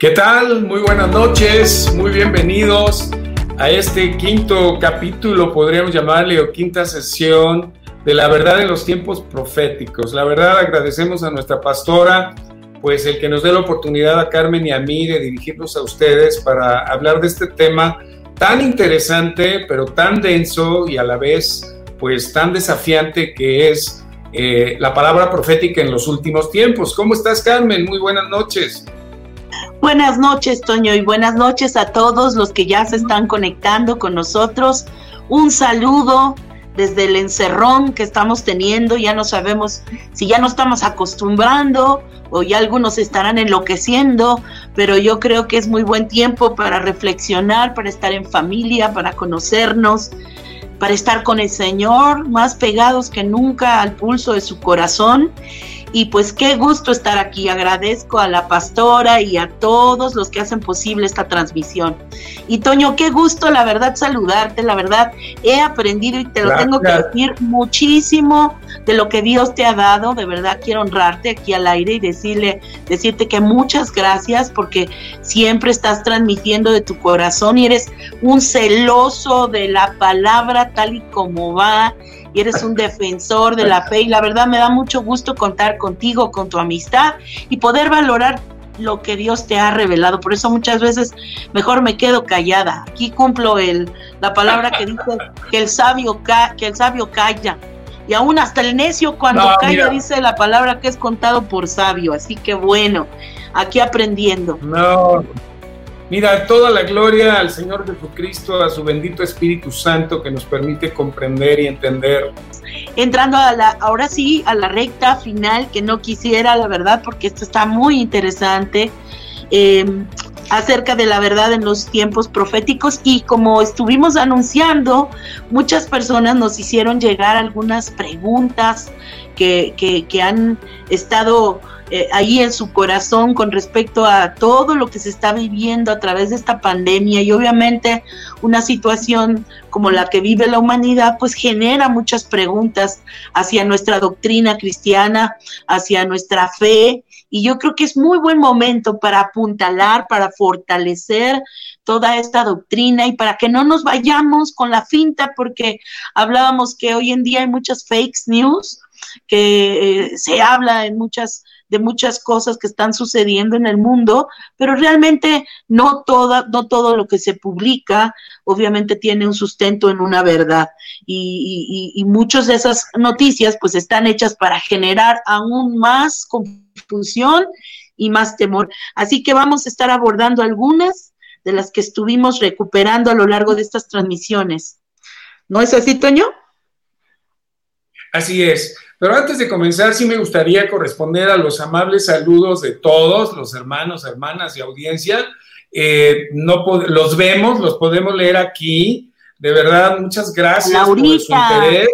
¿Qué tal? Muy buenas noches, muy bienvenidos a este quinto capítulo, podríamos llamarle, o quinta sesión de la verdad en los tiempos proféticos. La verdad agradecemos a nuestra pastora, pues el que nos dé la oportunidad a Carmen y a mí de dirigirnos a ustedes para hablar de este tema tan interesante, pero tan denso y a la vez, pues tan desafiante que es eh, la palabra profética en los últimos tiempos. ¿Cómo estás, Carmen? Muy buenas noches. Buenas noches, Toño, y buenas noches a todos los que ya se están conectando con nosotros. Un saludo desde el encerrón que estamos teniendo. Ya no sabemos si ya no estamos acostumbrando o ya algunos estarán enloqueciendo, pero yo creo que es muy buen tiempo para reflexionar, para estar en familia, para conocernos, para estar con el Señor, más pegados que nunca al pulso de su corazón y pues qué gusto estar aquí. Agradezco a la pastora y a todos los que hacen posible esta transmisión. Y Toño, qué gusto, la verdad, saludarte. La verdad, he aprendido y te lo tengo que decir muchísimo de lo que Dios te ha dado. De verdad, quiero honrarte aquí al aire y decirle, decirte que muchas gracias porque siempre estás transmitiendo de tu corazón y eres un celoso de la palabra tal y como va y eres un defensor de la fe y la verdad me da mucho gusto contar contigo, con tu amistad y poder valorar lo que Dios te ha revelado. Por eso muchas veces mejor me quedo callada. Aquí cumplo el, la palabra que dice que el sabio, que el sabio calla. Y aún hasta el necio cuando calla dice la palabra que es contado por sabio. Así que bueno, aquí aprendiendo. No, Mira, toda la gloria al Señor Jesucristo, a su bendito Espíritu Santo que nos permite comprender y entender. Entrando a la, ahora sí, a la recta final, que no quisiera, la verdad, porque esto está muy interesante. Em, acerca de la verdad en los tiempos proféticos y como estuvimos anunciando, muchas personas nos hicieron llegar algunas preguntas que han estado eh, ahí en su corazón con respecto a todo lo que se está viviendo a través de esta pandemia y obviamente una situación como la que vive la humanidad pues genera muchas preguntas hacia nuestra doctrina cristiana, hacia nuestra fe. Y yo creo que es muy buen momento para apuntalar, para fortalecer toda esta doctrina y para que no nos vayamos con la finta porque hablábamos que hoy en día hay muchas fake news que eh, se habla en muchas de muchas cosas que están sucediendo en el mundo, pero realmente no, toda, no todo lo que se publica obviamente tiene un sustento en una verdad y, y, muchas de esas noticias pues están hechas para generar aún más confusión y más temor. Así que vamos a estar abordando algunas de las que estuvimos recuperando a lo largo de estas transmisiones. ¿No es así, Toño? Así es. Pero antes de comenzar, sí me gustaría corresponder a los amables saludos de todos, los hermanos, hermanas y audiencia. Eh, no los vemos, los podemos leer aquí. De verdad, muchas gracias por su interés.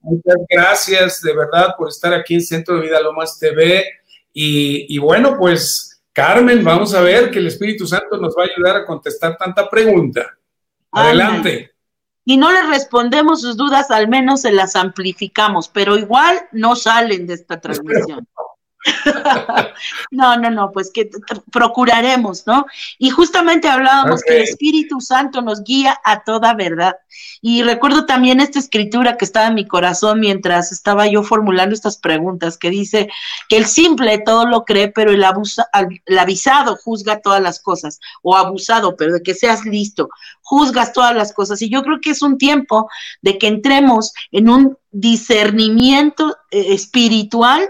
Muchas gracias de verdad por estar aquí en Centro de Vida Lomas TV. Y, y bueno, pues Carmen, vamos a ver que el Espíritu Santo nos va a ayudar a contestar tanta pregunta. Adelante y no les respondemos sus dudas, al menos se las amplificamos, pero igual no salen de esta transmisión. no, no, no, pues que procuraremos, ¿no? Y justamente hablábamos que el Espíritu Santo nos guía a toda verdad. Y recuerdo también esta escritura que estaba en mi corazón mientras estaba yo formulando estas preguntas, que dice que el simple todo lo cree, pero el, abusa, el avisado juzga todas las cosas, o abusado, pero de que seas listo, juzgas todas las cosas. Y yo creo que es un tiempo de que entremos en un discernimiento eh, espiritual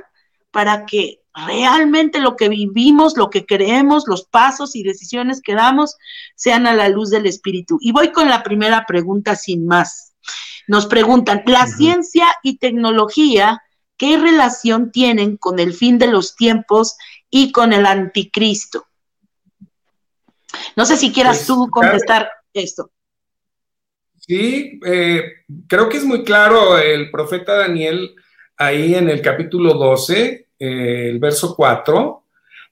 para que realmente lo que vivimos, lo que creemos, los pasos y decisiones que damos sean a la luz del Espíritu. Y voy con la primera pregunta sin más. Nos preguntan, ¿la ciencia y tecnología qué relación tienen con el fin de los tiempos y con el anticristo? No sé si quieras pues, tú contestar esto. Sí, eh, creo que es muy claro el profeta Daniel ahí en el capítulo 12, eh, el verso 4,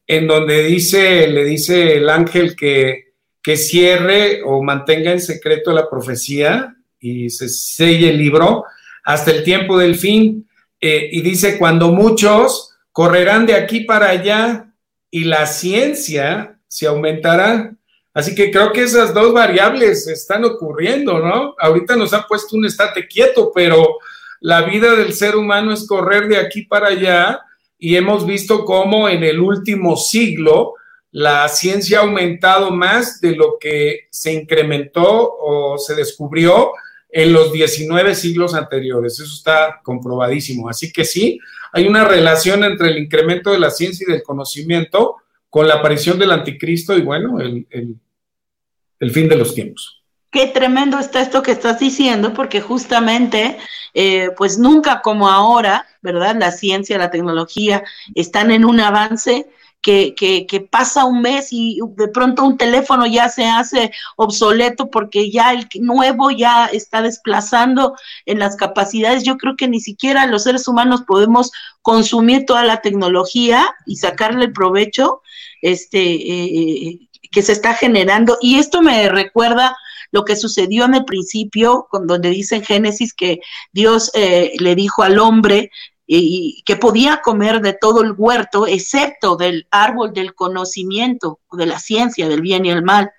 en donde dice, le dice el ángel que, que cierre o mantenga en secreto la profecía y se selle el libro hasta el tiempo del fin. Eh, y dice, cuando muchos correrán de aquí para allá y la ciencia si aumentará. Así que creo que esas dos variables están ocurriendo, ¿no? Ahorita nos ha puesto un estate quieto, pero la vida del ser humano es correr de aquí para allá y hemos visto cómo en el último siglo la ciencia ha aumentado más de lo que se incrementó o se descubrió en los 19 siglos anteriores. Eso está comprobadísimo. Así que sí, hay una relación entre el incremento de la ciencia y del conocimiento con la aparición del anticristo y bueno, el, fin de los tiempos. Qué tremendo está esto que estás diciendo, porque justamente, eh, pues nunca como ahora, ¿verdad? La ciencia, la tecnología están en un avance que, que, pasa un mes y de pronto un teléfono ya se hace obsoleto porque ya el nuevo ya está desplazando en las capacidades. Yo creo que ni siquiera los seres humanos podemos consumir toda la tecnología y sacarle el provecho este, eh, que se está generando. Y esto me recuerda lo que sucedió en el principio, donde dice en Génesis que Dios eh, le dijo al hombre y que podía comer de todo el huerto, excepto del árbol del conocimiento, de la ciencia, del bien y el mal.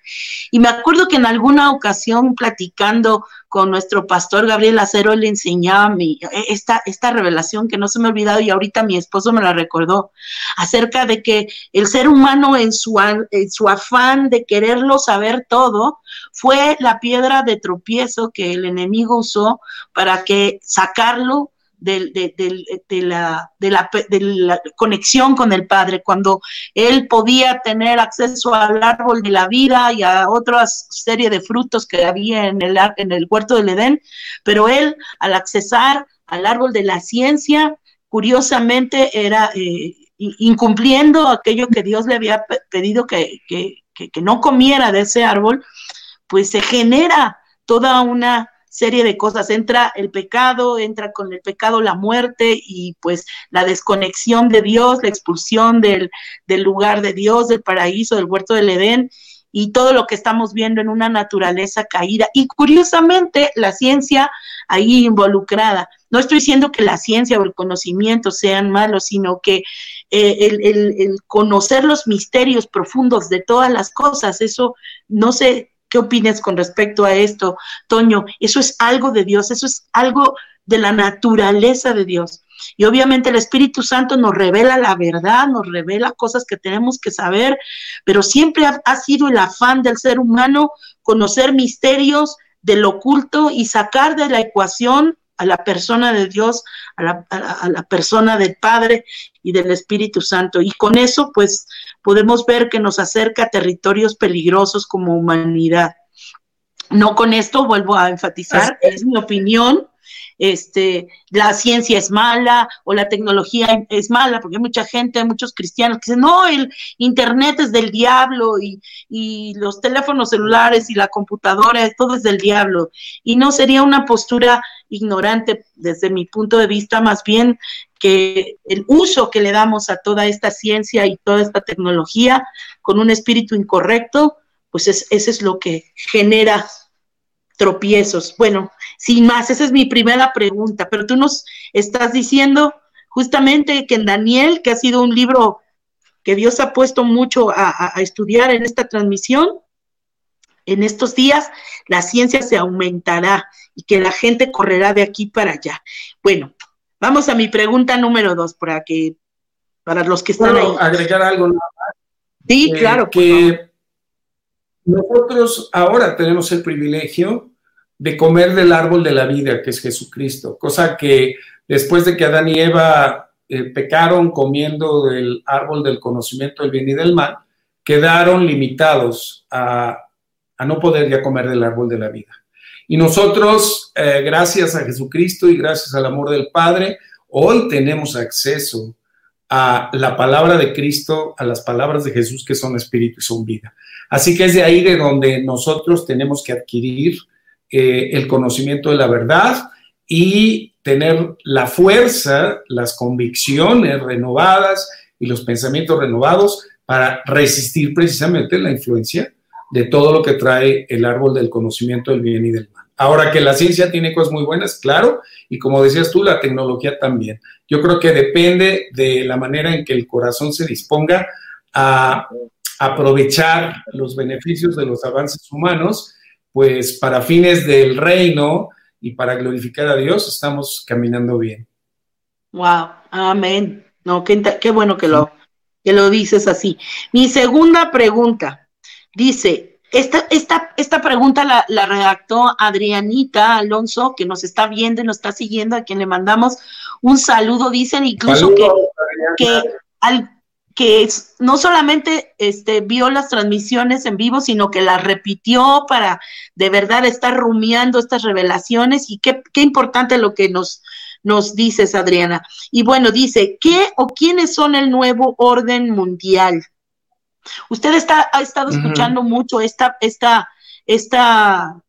Y me acuerdo que en alguna ocasión, platicando con nuestro pastor Gabriel Acero, le enseñaba mi, esta, esta revelación que no se me ha olvidado y ahorita mi esposo me la recordó, acerca de que el ser humano en su, en su afán de quererlo saber todo, fue la piedra de tropiezo que el enemigo usó para que sacarlo de, la, de, la, conexión con el Padre, cuando él podía tener acceso al árbol de la vida y a otra serie de frutos que había en el, en el huerto del Edén, pero él al accesar al árbol de la ciencia, curiosamente era eh, incumpliendo aquello que Dios le había pedido que no comiera de ese árbol, pues se genera toda una serie de cosas. Entra el pecado, entra con el pecado la muerte y pues la desconexión de Dios, la expulsión del, del lugar de Dios, del paraíso, del huerto del Edén y todo lo que estamos viendo en una naturaleza caída. Y curiosamente, la ciencia ahí involucrada. No estoy diciendo que la ciencia o el conocimiento sean malos, sino que eh, el, el, conocer los misterios profundos de todas las cosas, eso no se ¿Qué opinas con respecto a esto, Toño? Eso es algo de Dios, eso es algo de la naturaleza de Dios. Y obviamente el Espíritu Santo nos revela la verdad, nos revela cosas que tenemos que saber, pero siempre ha, sido el afán del ser humano conocer misterios del oculto y sacar de la ecuación a la persona de Dios, a la, persona del Padre y del Espíritu Santo. Y con eso, pues, podemos ver que nos acerca a territorios peligrosos como humanidad. No con esto vuelvo a enfatizar, es mi opinión, este, la ciencia es mala o la tecnología es mala, porque hay mucha gente, hay muchos cristianos que dicen, no, el Internet es del diablo y, y los teléfonos celulares y la computadora, todo es del diablo. Y no sería una postura ignorante desde mi punto de vista, más bien que el uso que le damos a toda esta ciencia y toda esta tecnología con un espíritu incorrecto, pues es, eso es lo que genera tropiezos. Bueno, sin más, esa es mi primera pregunta, pero tú nos estás diciendo justamente que en Daniel, que ha sido un libro que Dios ha puesto mucho a, a estudiar en esta transmisión, en estos días la ciencia se aumentará y que la gente correrá de aquí para allá. Bueno, Vamos a mi pregunta número dos, para que, para los que están ahí. agregar algo nada más. Sí, eh, claro. Que nosotros ahora tenemos el privilegio de comer del árbol de la vida, que es Jesucristo, cosa que después de que Adán y Eva eh, pecaron comiendo del árbol del conocimiento del bien y del mal, quedaron limitados a, a no poder ya comer del árbol de la vida. Y nosotros, eh, gracias a Jesucristo y gracias al amor del Padre, hoy tenemos acceso a la palabra de Cristo, a las palabras de Jesús que son espíritu y son vida. Así que es de ahí de donde nosotros tenemos que adquirir eh, el conocimiento de la verdad y tener la fuerza, las convicciones renovadas y los pensamientos renovados para resistir precisamente la influencia de todo lo que trae el árbol del conocimiento del bien y del mal. Ahora que la ciencia tiene cosas muy buenas, claro, y como decías tú, la tecnología también. Yo creo que depende de la manera en que el corazón se disponga a, aprovechar los beneficios de los avances humanos, pues para fines del reino y para glorificar a Dios, estamos caminando bien. Wow, amén. No, qué, bueno que lo, que lo dices así. Mi segunda pregunta dice, esta, esta, esta pregunta la, la, redactó Adrianita Alonso, que nos está viendo y nos está siguiendo, a quien le mandamos un saludo. Dicen incluso que, que, al, que no solamente este, vio las transmisiones en vivo, sino que las repitió para de verdad estar rumiando estas revelaciones. Y qué, qué importante lo que nos, nos dices, Adriana. Y bueno, dice, ¿qué o quiénes son el nuevo orden mundial? Usted está, ha estado escuchando mucho esta, esta, esta,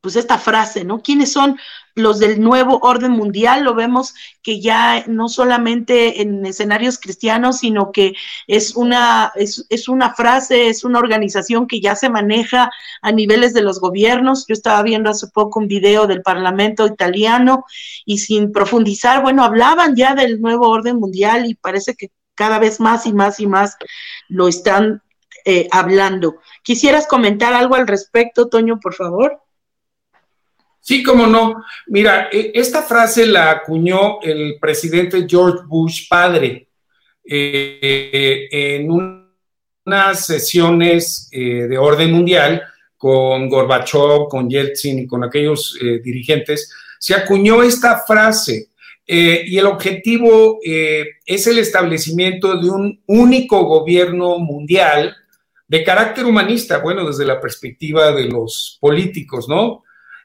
pues esta frase, ¿no? ¿Quiénes son los del nuevo orden mundial? Lo vemos que ya no solamente en escenarios cristianos, sino que es una, es, es una frase, es una organización que ya se maneja a niveles de los gobiernos. Yo estaba viendo hace poco un video del Parlamento italiano y sin profundizar, bueno, hablaban ya del nuevo orden mundial y parece que cada vez más y más y más lo están eh, hablando. ¿Quisieras comentar algo al respecto, Toño, por favor? Sí, cómo no. Mira, e, esta frase la acuñó el presidente George Bush padre eh, en unas sesiones eh, de orden mundial con Gorbachev, con Yeltsin y con aquellos dirigentes. Se acuñó esta frase eh, y el objetivo eh, es el establecimiento de un único gobierno mundial de carácter humanista, bueno, desde la perspectiva de los políticos, ¿no?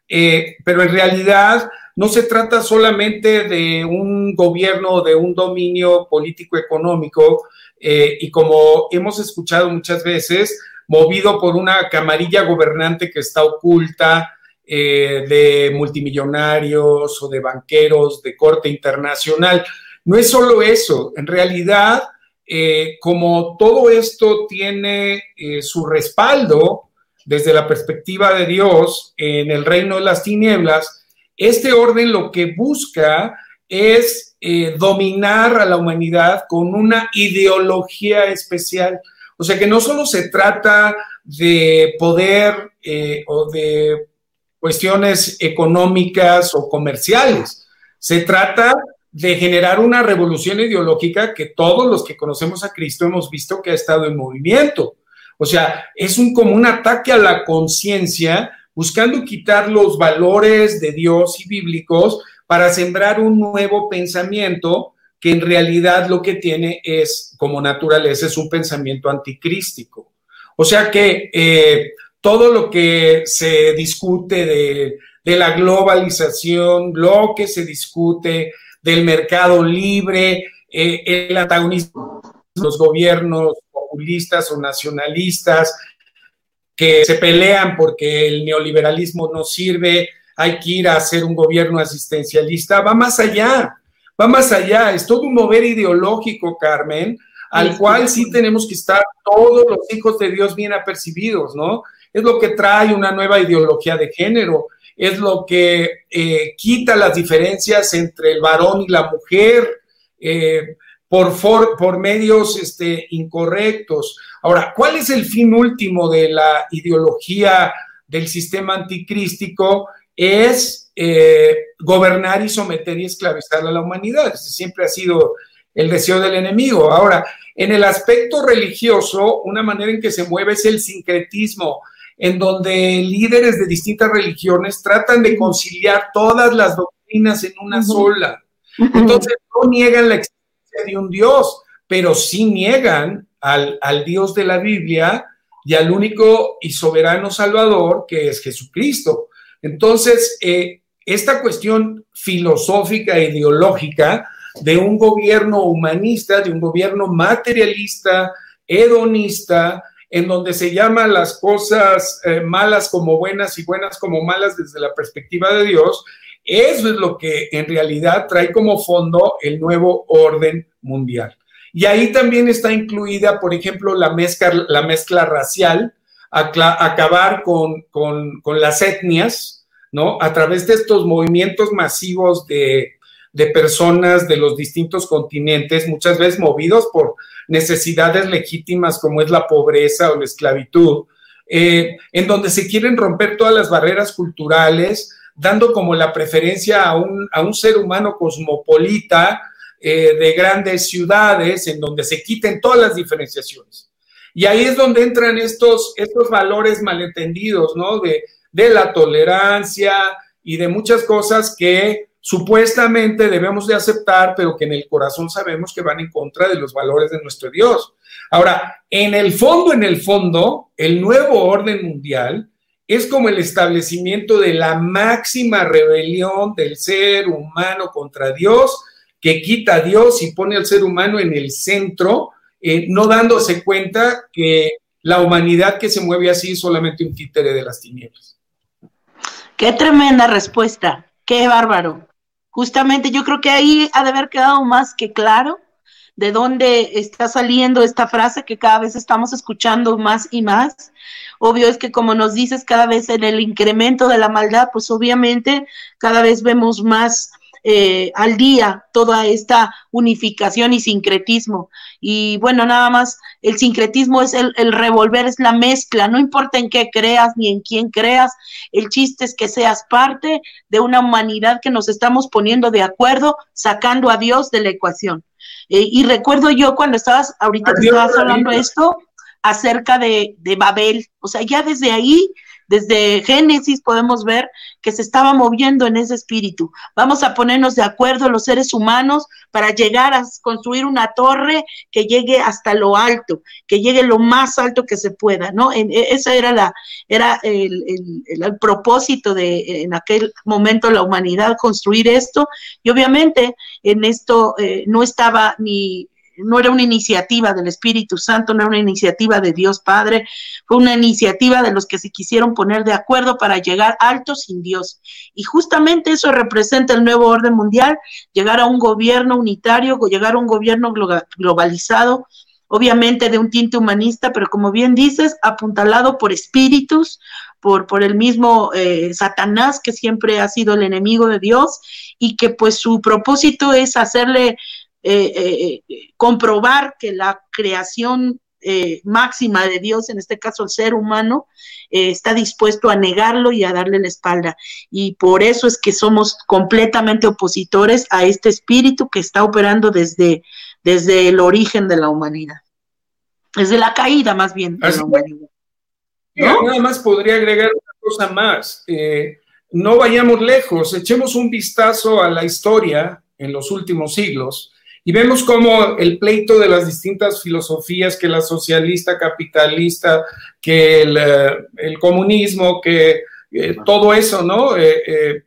Eh, pero en realidad no se trata solamente de un gobierno, de un dominio político-económico, y como hemos escuchado muchas veces, movido por una camarilla gobernante que está oculta, eh, de multimillonarios o de banqueros de corte internacional. No es solo eso, en realidad, eh, como todo esto tiene eh, su respaldo desde la perspectiva de Dios en el reino de las tinieblas, este orden lo que busca es dominar a la humanidad con una ideología especial. O sea que no solo se trata de poder o de cuestiones económicas o comerciales. Se trata de generar una revolución ideológica que todos los que conocemos a Cristo hemos visto que ha estado en movimiento. O sea, es un, como un ataque a la conciencia, buscando quitar los valores de Dios y bíblicos para sembrar un nuevo pensamiento que en realidad lo que tiene es, como naturaleza, es un pensamiento anticrístico. O sea que eh, todo lo que se discute de, la globalización, lo que se discute del mercado libre, eh, el antagonismo de los gobiernos populistas o nacionalistas que se pelean porque el neoliberalismo no sirve, hay que ir a hacer un gobierno asistencialista, va más allá, va más allá, es todo un mover ideológico, Carmen, al cual sí tenemos que estar todos los hijos de Dios bien apercibidos, ¿no? Es lo que trae una nueva ideología de género, es lo que eh, quita las diferencias entre el varón y la mujer eh, por, por medios este, incorrectos. Ahora, ¿cuál es el fin último de la ideología del sistema anticrístico? Es eh, gobernar y someter y esclavizar a la humanidad. Ese siempre ha sido el deseo del enemigo. Ahora, en el aspecto religioso, una manera en que se mueve es el sincretismo en donde líderes de distintas religiones tratan de conciliar todas las doctrinas en una sola. Entonces no niegan la existencia de un Dios, pero sí niegan al, Dios de la Biblia y al único y soberano Salvador que es Jesucristo. Entonces, eh, esta cuestión filosófica e ideológica de un gobierno humanista, de un gobierno materialista, hedonista, en donde se llama las cosas eh, malas como buenas y buenas como malas desde la perspectiva de Dios, eso es lo que en realidad trae como fondo el nuevo orden mundial. Y ahí también está incluida, por ejemplo, la mezcla, la mezcla racial, acabar con, las etnias, ¿no? A través de estos movimientos masivos de personas de los distintos continentes, muchas veces movidos por necesidades legítimas como es la pobreza o la esclavitud, eh, en donde se quieren romper todas las barreras culturales, dando como la preferencia a un, a un ser humano cosmopolita eh, de grandes ciudades, en donde se quiten todas las diferenciaciones. Y ahí es donde entran estos, estos valores malentendidos, ¿no? De, de la tolerancia y de muchas cosas que supuestamente debemos de aceptar, pero que en el corazón sabemos que van en contra de los valores de nuestro Dios. Ahora, en el fondo, en el fondo, el nuevo orden mundial es como el establecimiento de la máxima rebelión del ser humano contra Dios, que quita a Dios y pone al ser humano en el centro, eh, no dándose cuenta que la humanidad que se mueve así es solamente un títere de las tinieblas. Qué tremenda respuesta, qué bárbaro justamente yo creo que ahí ha de haber quedado más que claro de dónde está saliendo esta frase que cada vez estamos escuchando más y más. Obvio es que como nos dices, cada vez en el incremento de la maldad, pues obviamente cada vez vemos más eh, al día toda esta unificación y sincretismo. Y bueno, nada más, el sincretismo es el, el, revolver, es la mezcla, no importa en qué creas ni en quién creas, el chiste es que seas parte de una humanidad que nos estamos poniendo de acuerdo, sacando a Dios de la ecuación. Eh, y recuerdo yo cuando estabas, ahorita que estabas hablando esto, acerca de, de Babel, o sea, ya desde ahí desde Génesis podemos ver que se estaba moviendo en ese espíritu. Vamos a ponernos de acuerdo los seres humanos para llegar a construir una torre que llegue hasta lo alto, que llegue lo más alto que se pueda, ¿no? En, e, esa era la era el, el, propósito de en aquel momento la humanidad construir esto y obviamente en esto eh, no estaba ni no era una iniciativa del Espíritu Santo, no era una iniciativa de Dios Padre, fue una iniciativa de los que se quisieron poner de acuerdo para llegar alto sin Dios. Y justamente eso representa el nuevo orden mundial, llegar a un gobierno unitario, llegar a un gobierno globalizado, obviamente de un tinte humanista, pero como bien dices, apuntalado por espíritus, por, por el mismo eh, Satanás, que siempre ha sido el enemigo de Dios, y que pues su propósito es hacerle eh, eh, eh, comprobar que la creación máxima de Dios, en este caso el ser humano, está dispuesto a negarlo y a darle la espalda. Y por eso es que somos completamente opositores a este espíritu que está operando desde, desde el origen de la humanidad. Desde la caída más bien de la humanidad. Nada más podría agregar una cosa más. no vayamos lejos, echemos un vistazo a la historia en los últimos siglos y vemos cómo el pleito de las distintas filosofías, que la socialista, capitalista, que el, eh, comunismo, que eh, todo eso, ¿no? Eh,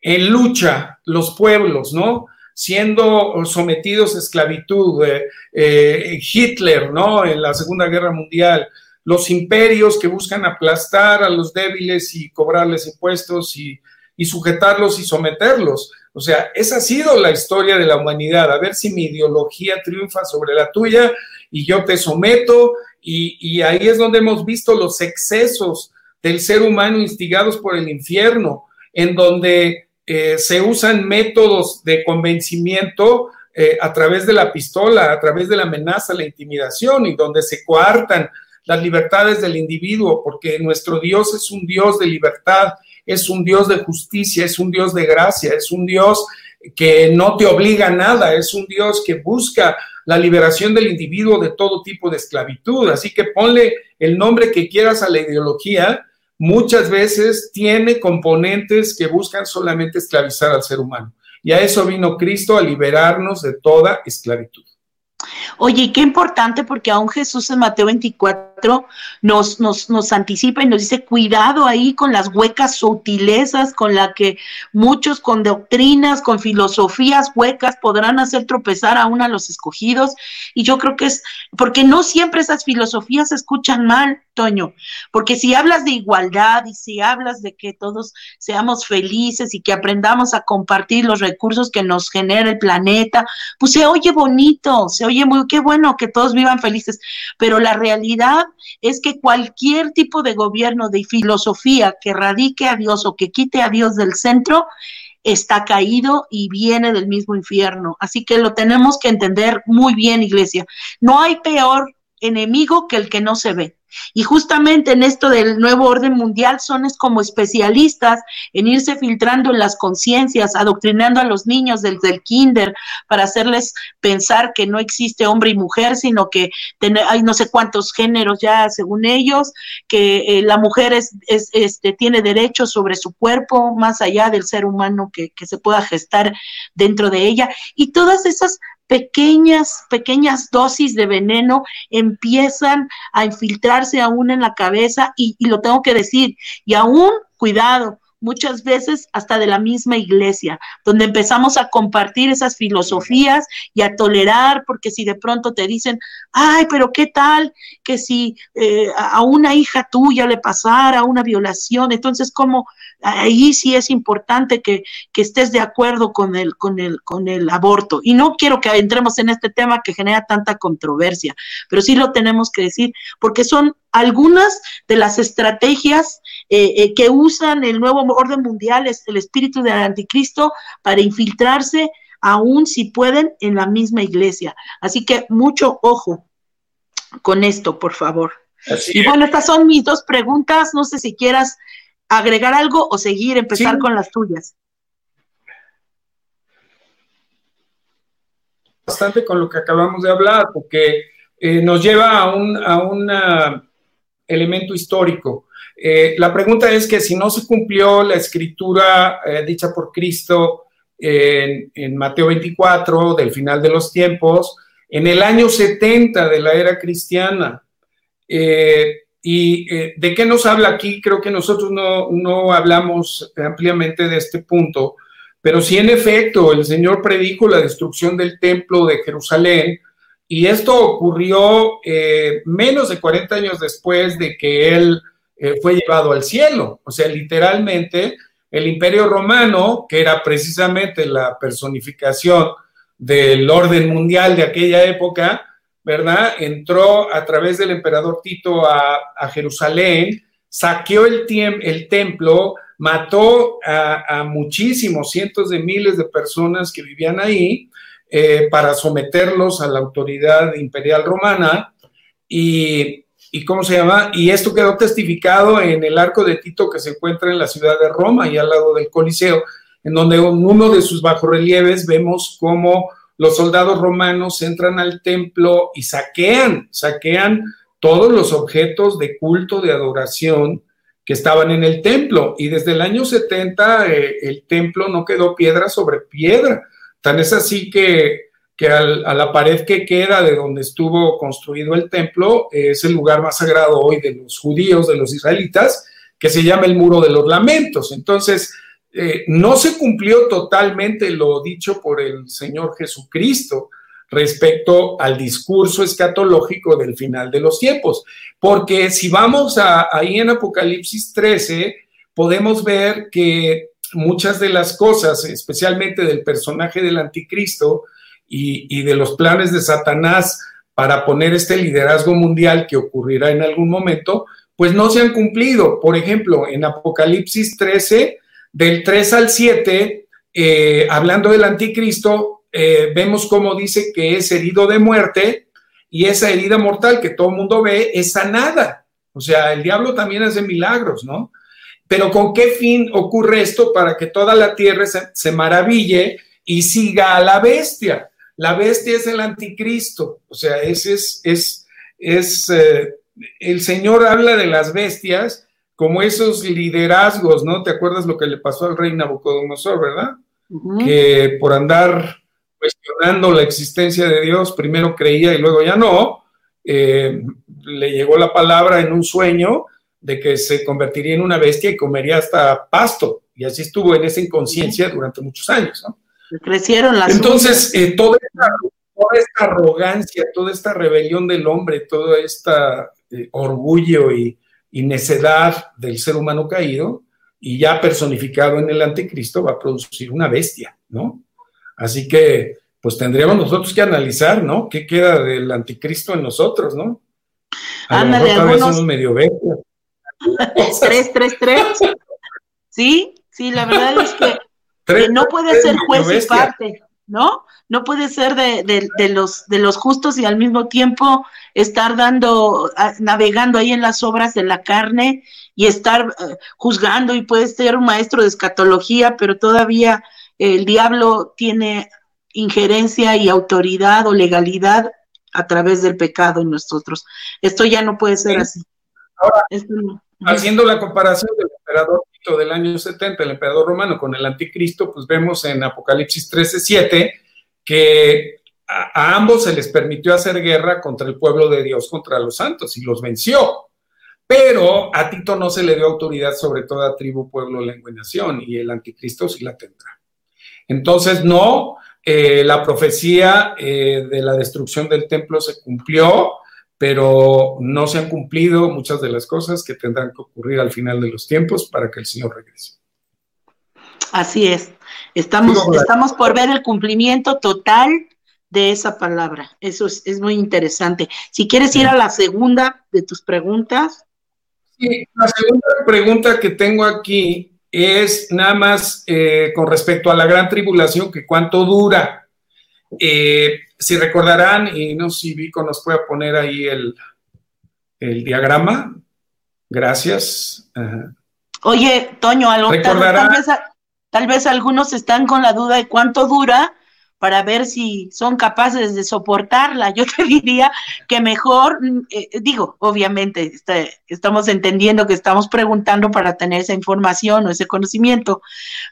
en lucha los pueblos, ¿no? Siendo sometidos a esclavitud, Hitler, ¿no? En la Segunda Guerra Mundial, los imperios que buscan aplastar a los débiles y cobrarles impuestos y, y sujetarlos y someterlos o sea, esa ha sido la historia de la humanidad, a ver si mi ideología triunfa sobre la tuya y yo te someto, y, ahí es donde hemos visto los excesos del ser humano instigados por el infierno, en donde eh, se usan métodos de convencimiento eh, a través de la pistola, a través de la amenaza, la intimidación, y donde se coartan las libertades del individuo, porque nuestro Dios es un Dios de libertad es un Dios de justicia, es un Dios de gracia, es un Dios que no te obliga a nada, es un Dios que busca la liberación del individuo de todo tipo de esclavitud. Así que ponle el nombre que quieras a la ideología, muchas veces tiene componentes que buscan solamente esclavizar al ser humano. Y a eso vino Cristo, a liberarnos de toda esclavitud. Oye, qué importante porque aún Jesús en Mateo 24 nos, nos, nos anticipa y nos dice, cuidado ahí con las huecas sutilezas con la que muchos con doctrinas, con filosofías huecas podrán hacer tropezar aún a los escogidos. Y yo creo que es porque no siempre esas filosofías se escuchan mal, Toño, porque si hablas de igualdad y si hablas de que todos seamos felices y que aprendamos a compartir los recursos que nos genera el planeta, pues se oye bonito, se oye muy, qué bueno que todos vivan felices, pero la realidad es que cualquier tipo de gobierno, de filosofía que radique a Dios o que quite a Dios del centro, está caído y viene del mismo infierno. Así que lo tenemos que entender muy bien, iglesia. No hay peor enemigo que el que no se ve. Y justamente en esto del nuevo orden mundial son es como especialistas en irse filtrando en las conciencias, adoctrinando a los niños desde el kinder para hacerles pensar que no existe hombre y mujer, sino que hay no sé cuántos géneros ya según ellos, que eh, la mujer es, este, tiene derechos sobre su cuerpo más allá del ser humano que, que se pueda gestar dentro de ella. Y todas esas pequeñas, pequeñas dosis de veneno empiezan a infiltrarse aún en la cabeza y, y lo tengo que decir, y aún, cuidado, muchas veces hasta de la misma iglesia, donde empezamos a compartir esas filosofías y a tolerar, porque si de pronto te dicen, ay, pero qué tal que si eh, a una hija tuya le pasara una violación, entonces como ahí sí es importante que, que, estés de acuerdo con el, con, el, con el aborto. Y no quiero que entremos en este tema que genera tanta controversia, pero sí lo tenemos que decir, porque son algunas de las estrategias eh, eh, que usan el nuevo orden mundial, es el espíritu del anticristo, para infiltrarse, aún si pueden, en la misma iglesia. Así que mucho ojo con esto, por favor. y bueno, estas son mis dos preguntas. No sé si quieras agregar algo o seguir, empezar con las tuyas. Bastante con lo que acabamos de hablar, porque eh, nos lleva a un, a un elemento histórico. Eh, la pregunta es que si no se cumplió la escritura eh, dicha por Cristo en, Mateo 24, del final de los tiempos, en el año 70 de la era cristiana, eh, ¿Y de qué nos habla aquí? Creo que nosotros no, no, hablamos ampliamente de este punto, pero sí en efecto el Señor predijo la destrucción del templo de Jerusalén y esto ocurrió menos de 40 años después de que Él eh, fue llevado al cielo. O sea, literalmente el imperio romano, que era precisamente la personificación del orden mundial de aquella época, ¿verdad? Entró a través del emperador Tito a, Jerusalén, saqueó el, el templo, mató a, muchísimos, cientos de miles de personas que vivían ahí eh, para someterlos a la autoridad imperial romana y ¿Y cómo se llama? Y esto quedó testificado en el arco de Tito que se encuentra en la ciudad de Roma y al lado del Coliseo, en donde en uno de sus bajorrelieves vemos cómo los soldados romanos entran al templo y saquean, saquean todos los objetos de culto, de adoración que estaban en el templo. Y desde el año 70 eh, el templo no quedó piedra sobre piedra. Tan es así que que a la pared que queda de donde estuvo construido el templo es el lugar más sagrado hoy de los judíos, de los israelitas, que se llama el Muro de los Lamentos. Entonces, eh, no se cumplió totalmente lo dicho por el Señor Jesucristo respecto al discurso escatológico del final de los tiempos, porque si vamos a, ahí en Apocalipsis 13, podemos ver que muchas de las cosas, especialmente del personaje del anticristo, y, de los planes de Satanás para poner este liderazgo mundial que ocurrirá en algún momento, pues no se han cumplido. Por ejemplo, en Apocalipsis 13, del 3 al 7, eh, hablando del anticristo, eh, vemos cómo dice que es herido de muerte y esa herida mortal que todo el mundo ve es sanada. O sea, el diablo también hace milagros, ¿no? Pero ¿con qué fin ocurre esto? Para que toda la tierra se, se maraville y siga a la bestia. La bestia es el anticristo, o sea, ese es, es, es eh, el Señor habla de las bestias como esos liderazgos, ¿no? ¿Te acuerdas lo que le pasó al rey Nabucodonosor, verdad? Que por andar cuestionando la existencia de Dios, primero creía y luego ya no, eh, le llegó la palabra en un sueño de que se convertiría en una bestia y comería hasta pasto, y así estuvo en esa inconsciencia durante muchos años, ¿no? Crecieron las. Entonces, eh, toda, esta, arrogancia, toda esta rebelión del hombre, todo este orgullo y, necedad del ser humano caído, y ya personificado en el anticristo, va a producir una bestia, ¿no? Así que, pues tendríamos nosotros que analizar, ¿no? ¿Qué queda del anticristo en nosotros, ¿no? A lo mejor somos medio bestias. Tres, tres, tres. Sí, sí, la verdad es que que no puede ser juez y parte, ¿no? No puede ser de, los, de los justos y al mismo tiempo estar dando, navegando ahí en las obras de la carne y estar eh, juzgando y puede ser un maestro de escatología, pero todavía el diablo tiene injerencia y autoridad o legalidad a través del pecado en nosotros. Esto ya no puede ser así. Ahora, haciendo la comparación del emperador Tito del año 70, el emperador romano, con el anticristo, pues vemos en Apocalipsis 13, 7 que a, ambos se les permitió hacer guerra contra el pueblo de Dios, contra los santos, y los venció. Pero a Tito no se le dio autoridad sobre toda tribu, pueblo, lengua y nación, y el anticristo sí la tendrá. Entonces, no, eh, la profecía eh, de la destrucción del templo se cumplió, pero no se han cumplido muchas de las cosas que tendrán que ocurrir al final de los tiempos para que el Señor regrese. Así es. Estamos, estamos por ver el cumplimiento total de esa palabra. Eso es, es muy interesante. Si quieres ir a la segunda de tus preguntas. Sí, la segunda pregunta que tengo aquí es nada más eh, con respecto a la gran tribulación, que cuánto dura. Eh, si recordarán, y no sé si Vico nos puede poner ahí el, el diagrama. Gracias. Oye, Toño, tal vez algunos están con la duda de cuánto dura, para ver si son capaces de soportarla. Yo te diría que mejor, mm, eh, digo, obviamente este, estamos entendiendo que estamos preguntando para tener esa información o ese conocimiento,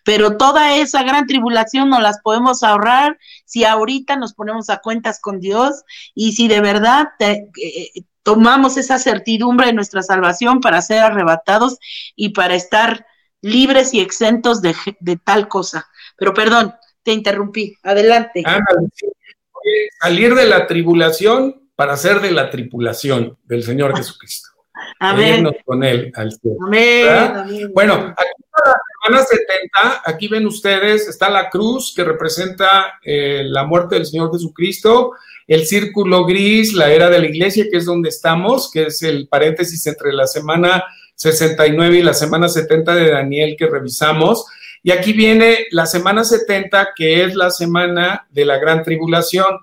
pero toda esa gran tribulación no las podemos ahorrar si ahorita nos ponemos a cuentas con Dios y si de verdad eh, tomamos esa certidumbre de nuestra salvación para ser arrebatados y para estar libres y exentos de, de tal cosa. Pero perdón, te interrumpí. Adelante. salir de la tribulación para ser de la tripulación del Señor Jesucristo. Amén. con él al cielo. Amén, Bueno, aquí para la semana 70, aquí ven ustedes, está la cruz que representa eh, la muerte del Señor Jesucristo, el círculo gris, la era de la iglesia, que es donde estamos, que es el paréntesis entre la semana 69 y la semana 70 de Daniel que revisamos. Y aquí viene la semana 70, que es la semana de la gran tribulación,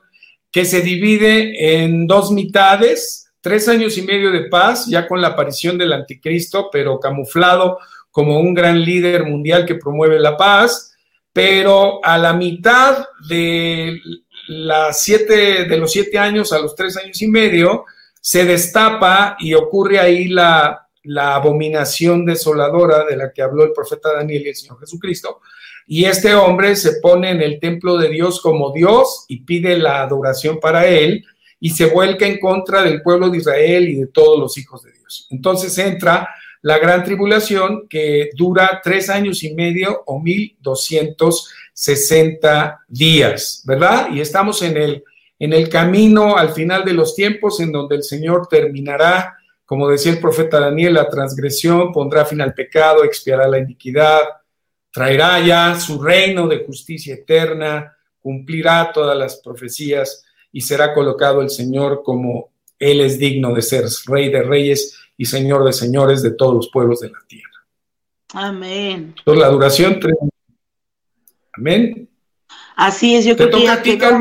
que se divide en dos mitades, tres años y medio de paz, ya con la aparición del anticristo, pero camuflado como un gran líder mundial que promueve la paz, pero a la mitad de, las siete, de los siete años a los tres años y medio, se destapa y ocurre ahí la la abominación desoladora de la que habló el profeta Daniel y el Señor Jesucristo. Y este hombre se pone en el templo de Dios como Dios y pide la adoración para él y se vuelca en contra del pueblo de Israel y de todos los hijos de Dios. Entonces entra la gran tribulación que dura tres años y medio o mil doscientos sesenta días, ¿verdad? Y estamos en el, en el camino al final de los tiempos en donde el Señor terminará como decía el profeta Daniel, la transgresión pondrá fin al pecado, expiará la iniquidad, traerá ya su reino de justicia eterna, cumplirá todas las profecías y será colocado el Señor como Él es digno de ser Rey de reyes y Señor de señores de todos los pueblos de la tierra. Amén. Entonces la duración. Amén. Así es, yo creo que quedó,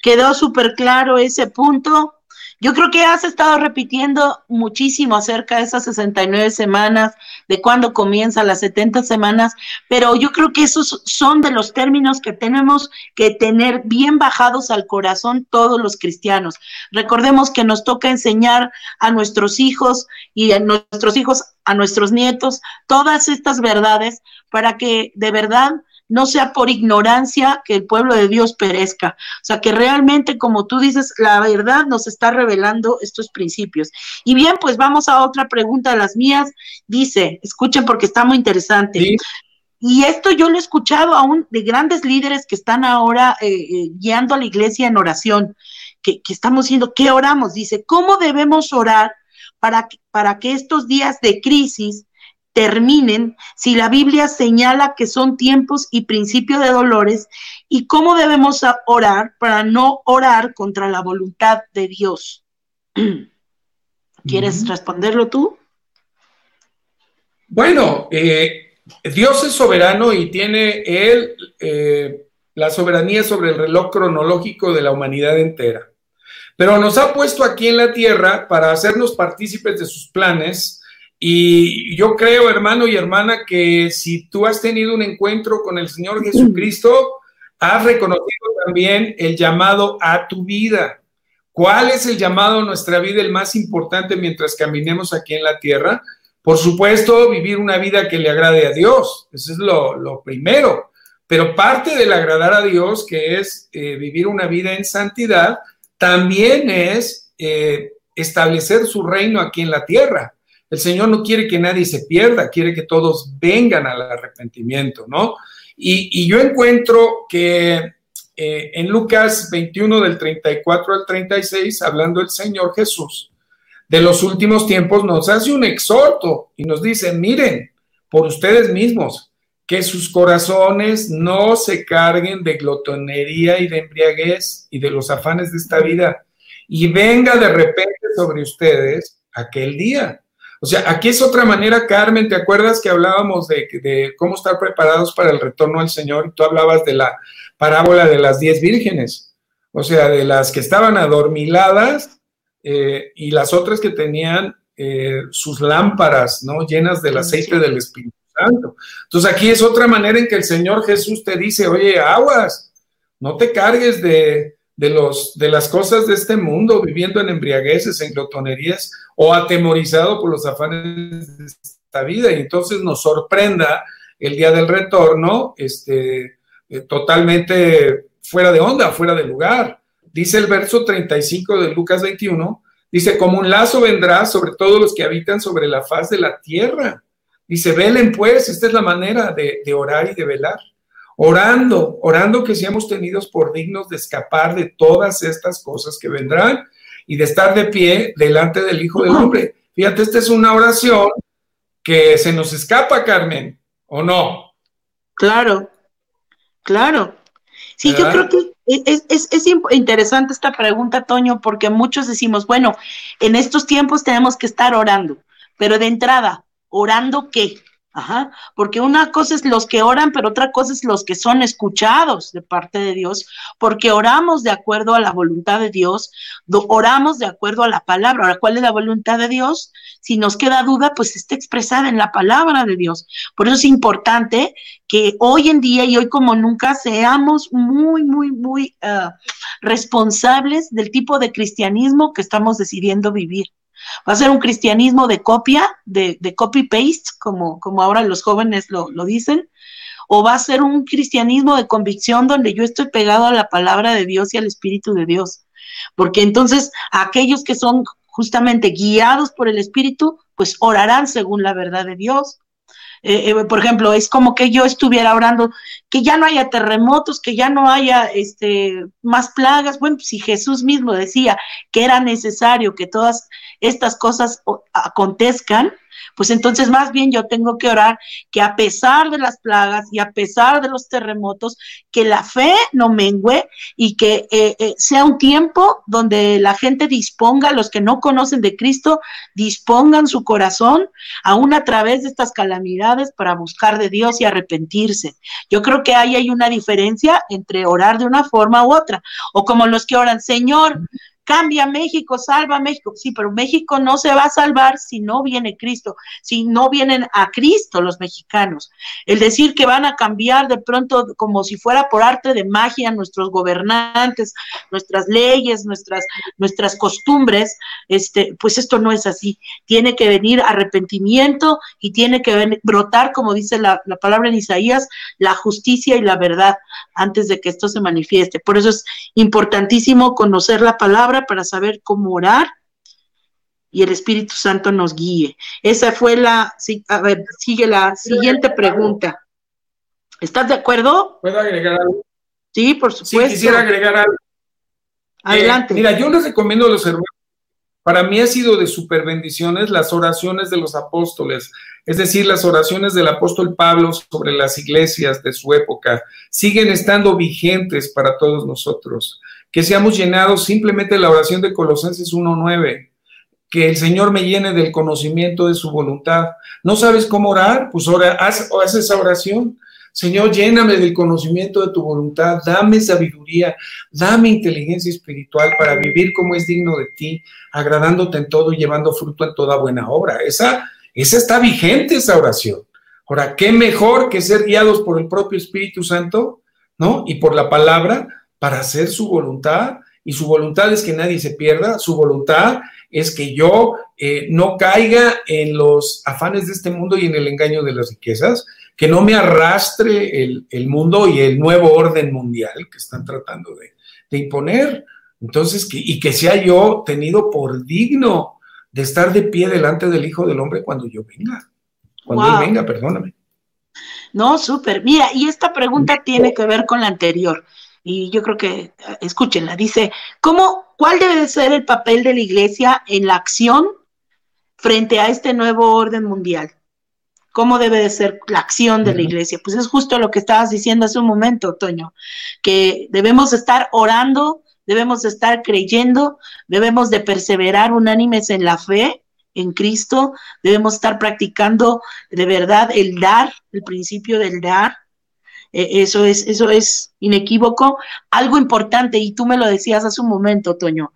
quedó súper claro ese punto. Yo creo que has estado repitiendo muchísimo acerca de esas 69 semanas, de cuándo comienza las 70 semanas, pero yo creo que esos son de los términos que tenemos que tener bien bajados al corazón todos los cristianos. Recordemos que nos toca enseñar a nuestros hijos y a nuestros hijos, a nuestros nietos, todas estas verdades para que de verdad no sea por ignorancia que el pueblo de Dios perezca. O sea, que realmente, como tú dices, la verdad nos está revelando estos principios. Y bien, pues vamos a otra pregunta de las mías. Dice, escuchen porque está muy interesante. Y esto yo lo he escuchado aún de grandes líderes que están ahora eh, eh, guiando a la iglesia en oración, que, que estamos diciendo, ¿qué oramos? Dice, ¿cómo debemos orar para, para que estos días de crisis terminen si la Biblia señala que son tiempos y principio de dolores y cómo debemos orar para no orar contra la voluntad de Dios. ¿Quieres responderlo tú? Bueno, eh, Dios es soberano y tiene Él eh, la soberanía sobre el reloj cronológico de la humanidad entera. Pero nos ha puesto aquí en la tierra para hacernos partícipes de sus planes. Y yo creo, hermano y hermana, que si tú has tenido un encuentro con el Señor Jesucristo, has reconocido también el llamado a tu vida. ¿Cuál es el llamado a nuestra vida, el más importante mientras caminemos aquí en la tierra? Por supuesto, vivir una vida que le agrade a Dios. Eso es lo, primero. Pero parte del agradar a Dios, que es eh, vivir una vida en santidad, también es eh, establecer su reino aquí en la tierra. El Señor no quiere que nadie se pierda, quiere que todos vengan al arrepentimiento, ¿no? Y, yo encuentro que eh, en Lucas 21 del 34 al 36, hablando el Señor Jesús, de los últimos tiempos nos hace un exhorto y nos dice, miren, por ustedes mismos, que sus corazones no se carguen de glotonería y de embriaguez y de los afanes de esta vida, y venga de repente sobre ustedes aquel día. O sea, aquí es otra manera, Carmen, ¿te acuerdas que hablábamos de, de cómo estar preparados para el retorno al Señor? Y tú hablabas de la parábola de las diez vírgenes, o sea, de las que estaban adormiladas eh, y las otras que tenían eh, sus lámparas, ¿no? Llenas del aceite del Espíritu Santo. Entonces aquí es otra manera en que el Señor Jesús te dice, oye, aguas, no te cargues de, los, de las cosas de este mundo, viviendo en embriagueces, en glotonerías o atemorizado por los afanes de esta vida. Y entonces nos sorprenda el día del retorno, este, eh, totalmente fuera de onda, fuera de lugar. Dice el verso 35 de Lucas 21, dice, como un lazo vendrá sobre todos los que habitan sobre la faz de la tierra. Dice, velen pues, esta es la manera de, orar y de velar. Orando, orando que seamos tenidos por dignos de escapar de todas estas cosas que vendrán y de estar de pie delante del Hijo del Hombre. Fíjate, esta es una oración que se nos escapa, Carmen, ¿o no? Claro, claro. Sí, yo creo que es, es, interesante esta pregunta, Toño, porque muchos decimos, bueno, en estos tiempos tenemos que estar orando, pero de entrada, ¿orando qué? Ajá, porque una cosa es los que oran, pero otra cosa es los que son escuchados de parte de Dios, porque oramos de acuerdo a la voluntad de Dios, oramos de acuerdo a la palabra. Ahora, ¿cuál es la voluntad de Dios? Si nos queda duda, pues está expresada en la palabra de Dios. Por eso es importante que hoy en día y hoy como nunca seamos muy, muy, muy uh, responsables del tipo de cristianismo que estamos decidiendo vivir. Va a ser un cristianismo de copia, de, copy-paste, como, como ahora los jóvenes lo, lo dicen, o va a ser un cristianismo de convicción donde yo estoy pegado a la palabra de Dios y al Espíritu de Dios. Porque entonces aquellos que son justamente guiados por el Espíritu, pues orarán según la verdad de Dios. Eh, eh, por ejemplo, es como que yo estuviera orando que ya no haya terremotos, que ya no haya este, más plagas. Bueno, si Jesús mismo decía que era necesario que todas estas cosas acontezcan, pues entonces más bien yo tengo que orar que a pesar de las plagas y a pesar de los terremotos, que la fe no mengue y que eh, eh, sea un tiempo donde la gente disponga, los que no conocen de Cristo, dispongan su corazón aún a través de estas calamidades para buscar de Dios y arrepentirse. Yo creo que ahí hay una diferencia entre orar de una forma u otra, o como los que oran, Señor, cambia México, salva México. Sí, pero México no se va a salvar si no viene Cristo, si no vienen a Cristo los mexicanos. El decir que van a cambiar de pronto como si fuera por arte de magia nuestros gobernantes, nuestras leyes, nuestras, nuestras costumbres, este, pues esto no es así. Tiene que venir arrepentimiento y tiene que brotar, como dice la, la palabra en Isaías, la justicia y la verdad antes de que esto se manifieste. Por eso es importantísimo conocer la palabra para saber cómo orar y el Espíritu Santo nos guíe. Esa fue la, a ver, sigue la siguiente pregunta. ¿Estás de acuerdo? ¿Puedo agregar algo? Sí, por supuesto. Sí, quisiera agregar algo. Adelante. Eh, mira, yo les recomiendo a los hermanos, para mí ha sido de super bendiciones las oraciones de los apóstoles, es decir, las oraciones del apóstol Pablo sobre las iglesias de su época, siguen estando vigentes para todos nosotros que seamos llenados simplemente la oración de Colosenses 1.9. que el Señor me llene del conocimiento de su voluntad. ¿No sabes cómo orar? Pues ora, haz, haz esa oración. Señor, lléname del conocimiento de tu voluntad, dame sabiduría, dame inteligencia espiritual para vivir como es digno de ti, agradándote en todo y llevando fruto en toda buena obra. Esa, esa está vigente, esa oración. Ahora, ¿qué mejor que ser guiados por el propio Espíritu Santo, ¿no? Y por la palabra para hacer su voluntad. Y su voluntad es que nadie se pierda, su voluntad es que yo eh, no caiga en los afanes de este mundo y en el engaño de las riquezas, que no me arrastre el, mundo y el nuevo orden mundial que están tratando de, imponer. Entonces, que, y que sea yo tenido por digno de estar de pie delante del Hijo del Hombre cuando yo venga. Cuando él venga, perdóname. No, súper. Mira, y esta pregunta tiene que ver con la anterior. Y yo creo que, escúchenla, dice, ¿cómo, cuál debe ser el papel de la iglesia en la acción frente a este nuevo orden mundial? ¿Cómo debe de ser la acción de la iglesia? Pues es justo lo que estabas diciendo hace un momento, Toño, que debemos estar orando, debemos estar creyendo, debemos de perseverar unánimes en la fe en Cristo, debemos estar practicando de verdad el dar, el principio del dar. E, eso es, eso es inequívoco. Algo importante, y tú me lo decías hace un momento, Toño,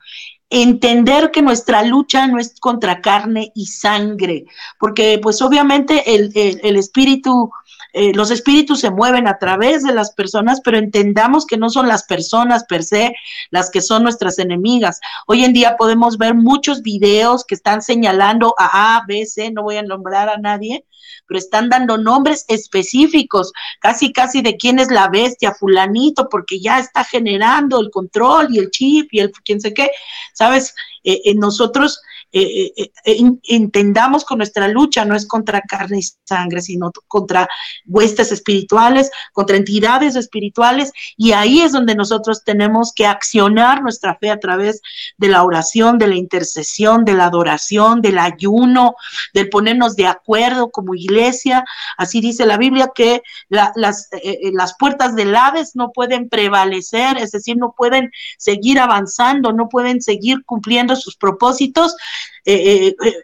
entender que nuestra lucha no es contra carne y sangre, porque pues obviamente el, el, espíritu, eh, los espíritus se mueven a través de las personas, pero entendamos que no son las personas per se las que son nuestras enemigas. Hoy en día podemos ver muchos videos que están señalando a A, B, C, no voy a nombrar a nadie, pero están dando nombres específicos, casi casi de quién es la bestia, fulanito, porque ya está generando el control y el chip y el quién sé qué, ¿sabes? Eh, eh, nosotros eh, eh, eh, entendamos con nuestra lucha no es contra carne y sangre, sino contra huestes espirituales, contra entidades espirituales, y ahí es donde nosotros tenemos que accionar nuestra fe a través de la oración, de la intercesión, de la adoración, del ayuno, del ponernos de acuerdo como iglesia. Así dice la Biblia que las, las puertas del Hades no pueden prevalecer, es decir, no pueden seguir avanzando, no pueden seguir cumpliendo sus propósitos eh, eh, eh,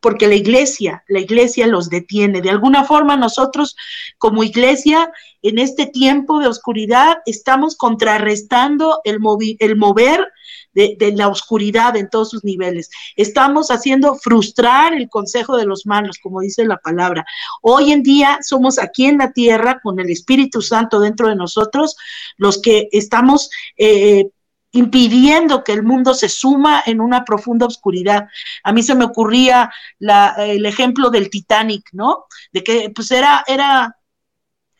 porque la iglesia, la iglesia los detiene. De alguna forma nosotros como iglesia en este tiempo de oscuridad estamos contrarrestando el, mover de, la oscuridad en todos sus niveles. Estamos haciendo frustrar el consejo de los malos, como dice la palabra. Hoy en día somos aquí en la tierra con el Espíritu Santo dentro de nosotros los que estamos impidiendo que el mundo se suma en una profunda oscuridad. A mí se me ocurría el ejemplo del Titanic, ¿no? De que pues era, era,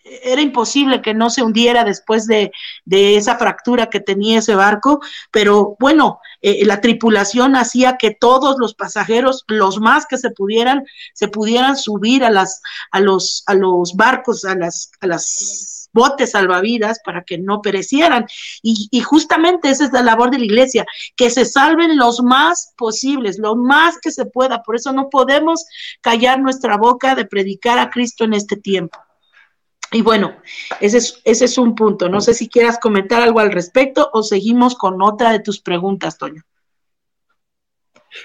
era imposible que no se hundiera después de, esa fractura que tenía ese barco, pero bueno, eh, la tripulación hacía que todos los pasajeros, los más que se pudieran, se pudieran subir a las, a los, a los barcos, a las, a las botes salvavidas para que no perecieran. Y, justamente esa es la labor de la iglesia, que se salven los más posibles, lo más que se pueda. Por eso no podemos callar nuestra boca de predicar a Cristo en este tiempo. Y bueno, ese es, ese es un punto. No sé si quieras comentar algo al respecto o seguimos con otra de tus preguntas, Toño.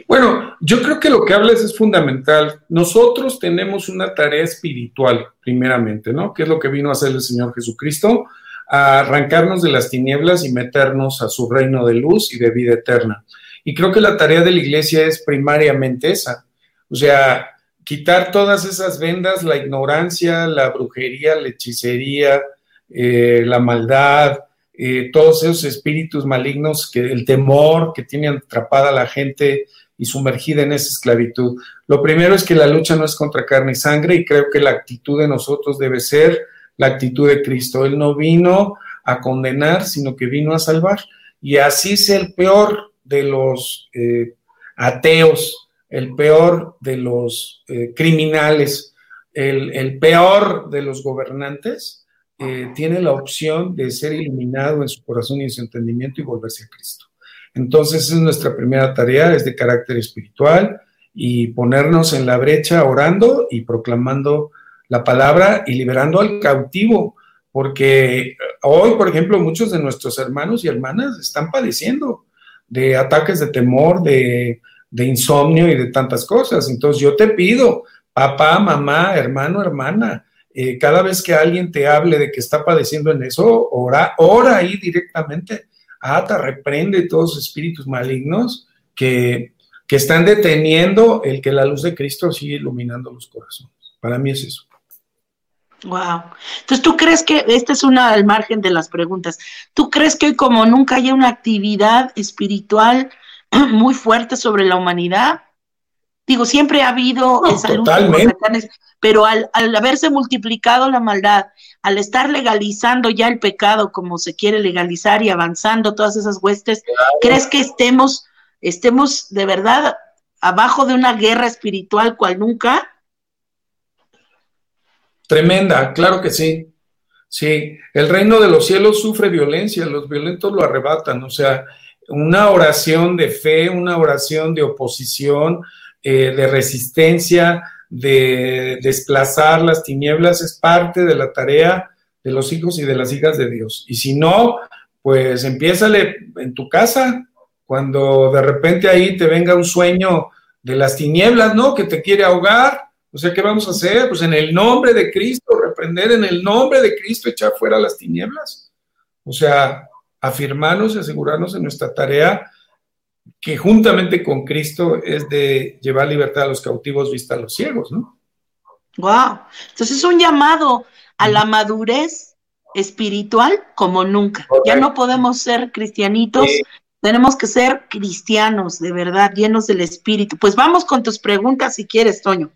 Bueno, yo creo que lo que hablas es fundamental. Nosotros tenemos una tarea espiritual, primeramente, ¿no? Que es lo que vino a hacer el Señor Jesucristo, a arrancarnos de las tinieblas y meternos a su reino de luz y de vida eterna. Y creo que la tarea de la iglesia es primariamente esa. O sea, quitar todas esas vendas, la ignorancia, la brujería, la hechicería, eh, la maldad, eh, todos esos espíritus malignos, que el temor que tiene atrapada a la gente y sumergida en esa esclavitud. Lo primero es que la lucha no es contra carne y sangre y creo que la actitud de nosotros debe ser la actitud de Cristo. Él no vino a condenar, sino que vino a salvar. Y así es el peor de los eh, ateos, el peor de los eh, criminales, el, peor de los gobernantes, eh, tiene la opción de ser iluminado en su corazón y en su entendimiento y volverse a Cristo. Entonces, es nuestra primera tarea, es de carácter espiritual y ponernos en la brecha orando y proclamando la palabra y liberando al cautivo, porque hoy, por ejemplo, muchos de nuestros hermanos y hermanas están padeciendo de ataques de temor, de insomnio y de tantas cosas. Entonces yo te pido, papá, mamá, hermano, hermana, eh, cada vez que alguien te hable de que está padeciendo en eso, ora, ora ahí directamente, ata, reprende todos los espíritus malignos que, que están deteniendo el que la luz de Cristo siga iluminando los corazones. Para mí es eso. Wow. Entonces, ¿tú crees que, esta es una al margen de las preguntas, ¿tú crees que hoy como nunca hay una actividad espiritual muy fuerte sobre la humanidad? Digo, siempre ha habido esa lucha pero al, haberse multiplicado la maldad, al estar legalizando ya el pecado como se quiere legalizar y avanzando todas esas huestes, ¿crees que estemos, estemos de verdad abajo de una guerra espiritual cual nunca? Tremenda, claro que sí. Sí, el reino de los cielos sufre violencia, los violentos lo arrebatan, o sea, una oración de fe, una oración de oposición, eh, de resistencia, de desplazar las tinieblas, es parte de la tarea de los hijos y de las hijas de Dios. Y si no, pues empiézale en tu casa, cuando de repente ahí te venga un sueño de las tinieblas, ¿no? Que te quiere ahogar, o sea, ¿qué vamos a hacer? Pues en el nombre de Cristo, reprender en el nombre de Cristo, echar fuera las tinieblas. O sea, afirmarnos y asegurarnos en nuestra tarea que juntamente con Cristo es de llevar libertad a los cautivos, vista a los ciegos, ¿no? Wow. Entonces es un llamado a la madurez espiritual como nunca. Ya no podemos ser cristianitos, tenemos que ser cristianos, de verdad, llenos del espíritu. Pues vamos con tus preguntas si quieres, Toño.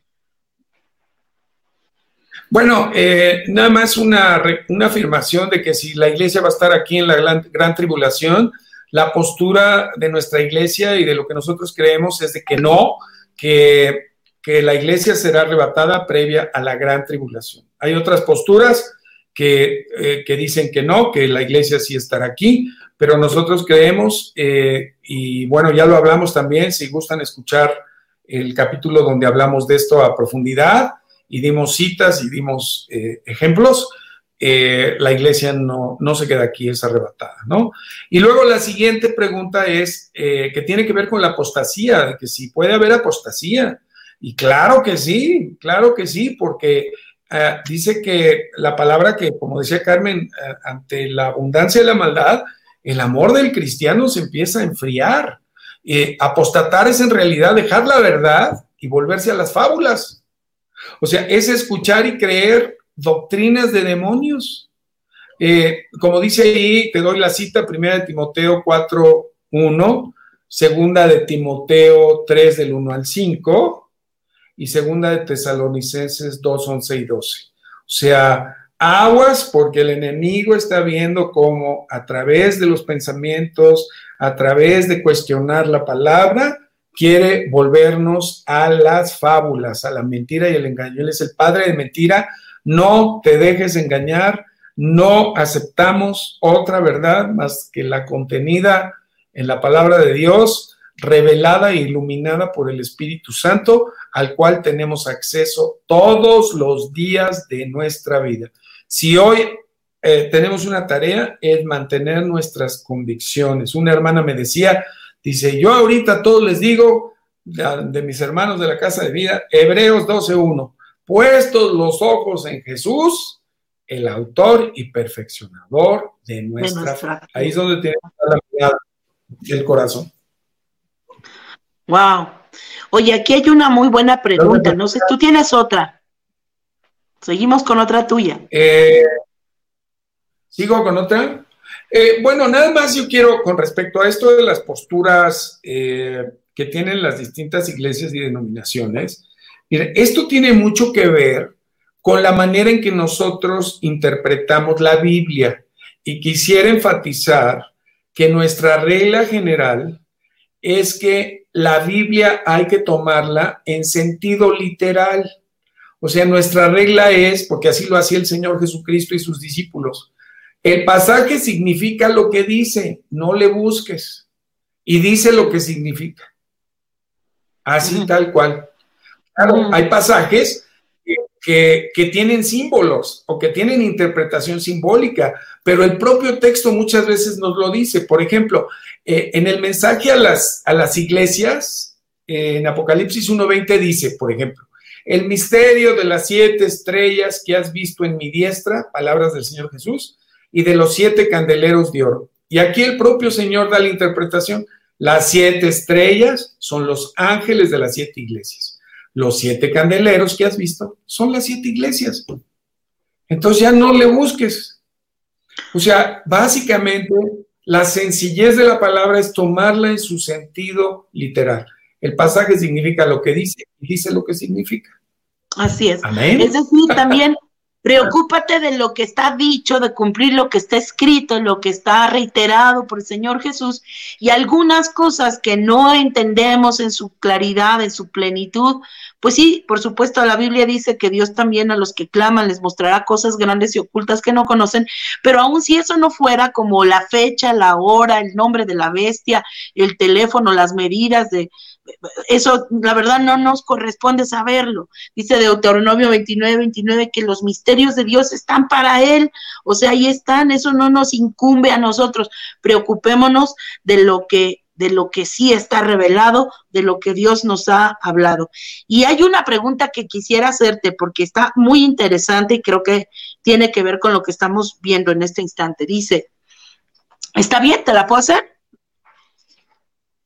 Bueno, eh, nada más una, una, afirmación de que si la iglesia va a estar aquí en la gran, tribulación, la postura de nuestra iglesia y de lo que nosotros creemos es de que no, que, la iglesia será arrebatada previa a la gran tribulación. Hay otras posturas que, eh, que, dicen que no, que la iglesia sí estará aquí, pero nosotros creemos, eh, y bueno, ya lo hablamos también, si gustan escuchar el capítulo donde hablamos de esto a profundidad, y dimos citas y dimos eh, ejemplos, eh, la iglesia no, no, se queda aquí, es arrebatada, ¿no? Y luego la siguiente pregunta es, eh, que tiene que ver con la apostasía, de que si puede haber apostasía. Y claro que sí, claro que sí, porque dice que la palabra que, como decía Carmen, ante la abundancia de la maldad, el amor del cristiano se empieza a enfriar. apostatar es en realidad dejar la verdad y volverse a las fábulas. O sea, es escuchar y creer doctrinas de demonios. Eh, como dice ahí, te doy la cita, primera de Timoteo 4, 1, segunda de Timoteo 3 del 1 al 5 y segunda de Tesalonicenses 2, 11 y 12. O sea, aguas porque el enemigo está viendo cómo a través de los pensamientos, a través de cuestionar la palabra, quiere volvernos a las fábulas, a la mentira y el engaño. Él es el padre de mentira. No te dejes engañar, no aceptamos otra verdad más que la contenida en la palabra de Dios, revelada e iluminada por el Espíritu Santo, al cual tenemos acceso todos los días de nuestra vida. Si hoy eh, tenemos una tarea, es mantener nuestras convicciones. Una hermana me decía, Dice, yo ahorita todos les digo, de, mis hermanos de la casa de vida, Hebreos 12.1, puestos los ojos en Jesús, el autor y perfeccionador de nuestra, fe. Ahí es donde tiene la mirada el corazón. Wow. Oye, aquí hay una muy buena pregunta. No sé, tú tienes otra. Seguimos con otra tuya. Eh, ¿Sigo con otra? Eh, bueno, nada más yo quiero, con respecto a esto de las posturas eh, que tienen las distintas iglesias y denominaciones, mire, esto tiene mucho que ver con la manera en que nosotros interpretamos la Biblia. Y quisiera enfatizar que nuestra regla general es que la Biblia hay que tomarla en sentido literal. O sea, nuestra regla es, porque así lo hacía el Señor Jesucristo y sus discípulos, el pasaje significa lo que dice, no le busques. Y dice lo que significa. Así tal cual. Claro, hay pasajes que, tienen símbolos o que tienen interpretación simbólica, pero el propio texto muchas veces nos lo dice. Por ejemplo, eh, en el mensaje a las, a las iglesias, en Apocalipsis 1.20 dice, por ejemplo, el misterio de las siete estrellas que has visto en mi diestra, palabras del Señor Jesús, y de los siete candeleros de oro. Y aquí el propio Señor da la interpretación. Las siete estrellas son los ángeles de las siete iglesias. Los siete candeleros que has visto son las siete iglesias. Entonces ya no le busques. O sea, básicamente la sencillez de la palabra es tomarla en su sentido literal. El pasaje significa lo que dice y dice lo que significa. Así es. Es decir, también preocúpate de lo que está dicho, de cumplir lo que está escrito, lo que está reiterado por el Señor Jesús y algunas cosas que no entendemos en su claridad, en su plenitud, pues sí, por supuesto, la Biblia dice que Dios también a los que claman les mostrará cosas grandes y ocultas que no conocen, pero aun si eso no fuera como la fecha, la hora, el nombre de la bestia, el teléfono, las medidas de, eso la verdad no nos corresponde saberlo. Dice Deuteronomio 29, 29 que los misterios de Dios están para Él, o sea, ahí están, eso no nos incumbe a nosotros. Preocupémonos de lo que de lo que sí está revelado, de lo que Dios nos ha hablado. Y hay una pregunta que quisiera hacerte porque está muy interesante y creo que tiene que ver con lo que estamos viendo en este instante. Dice, ¿está bien? ¿Te la puedo hacer?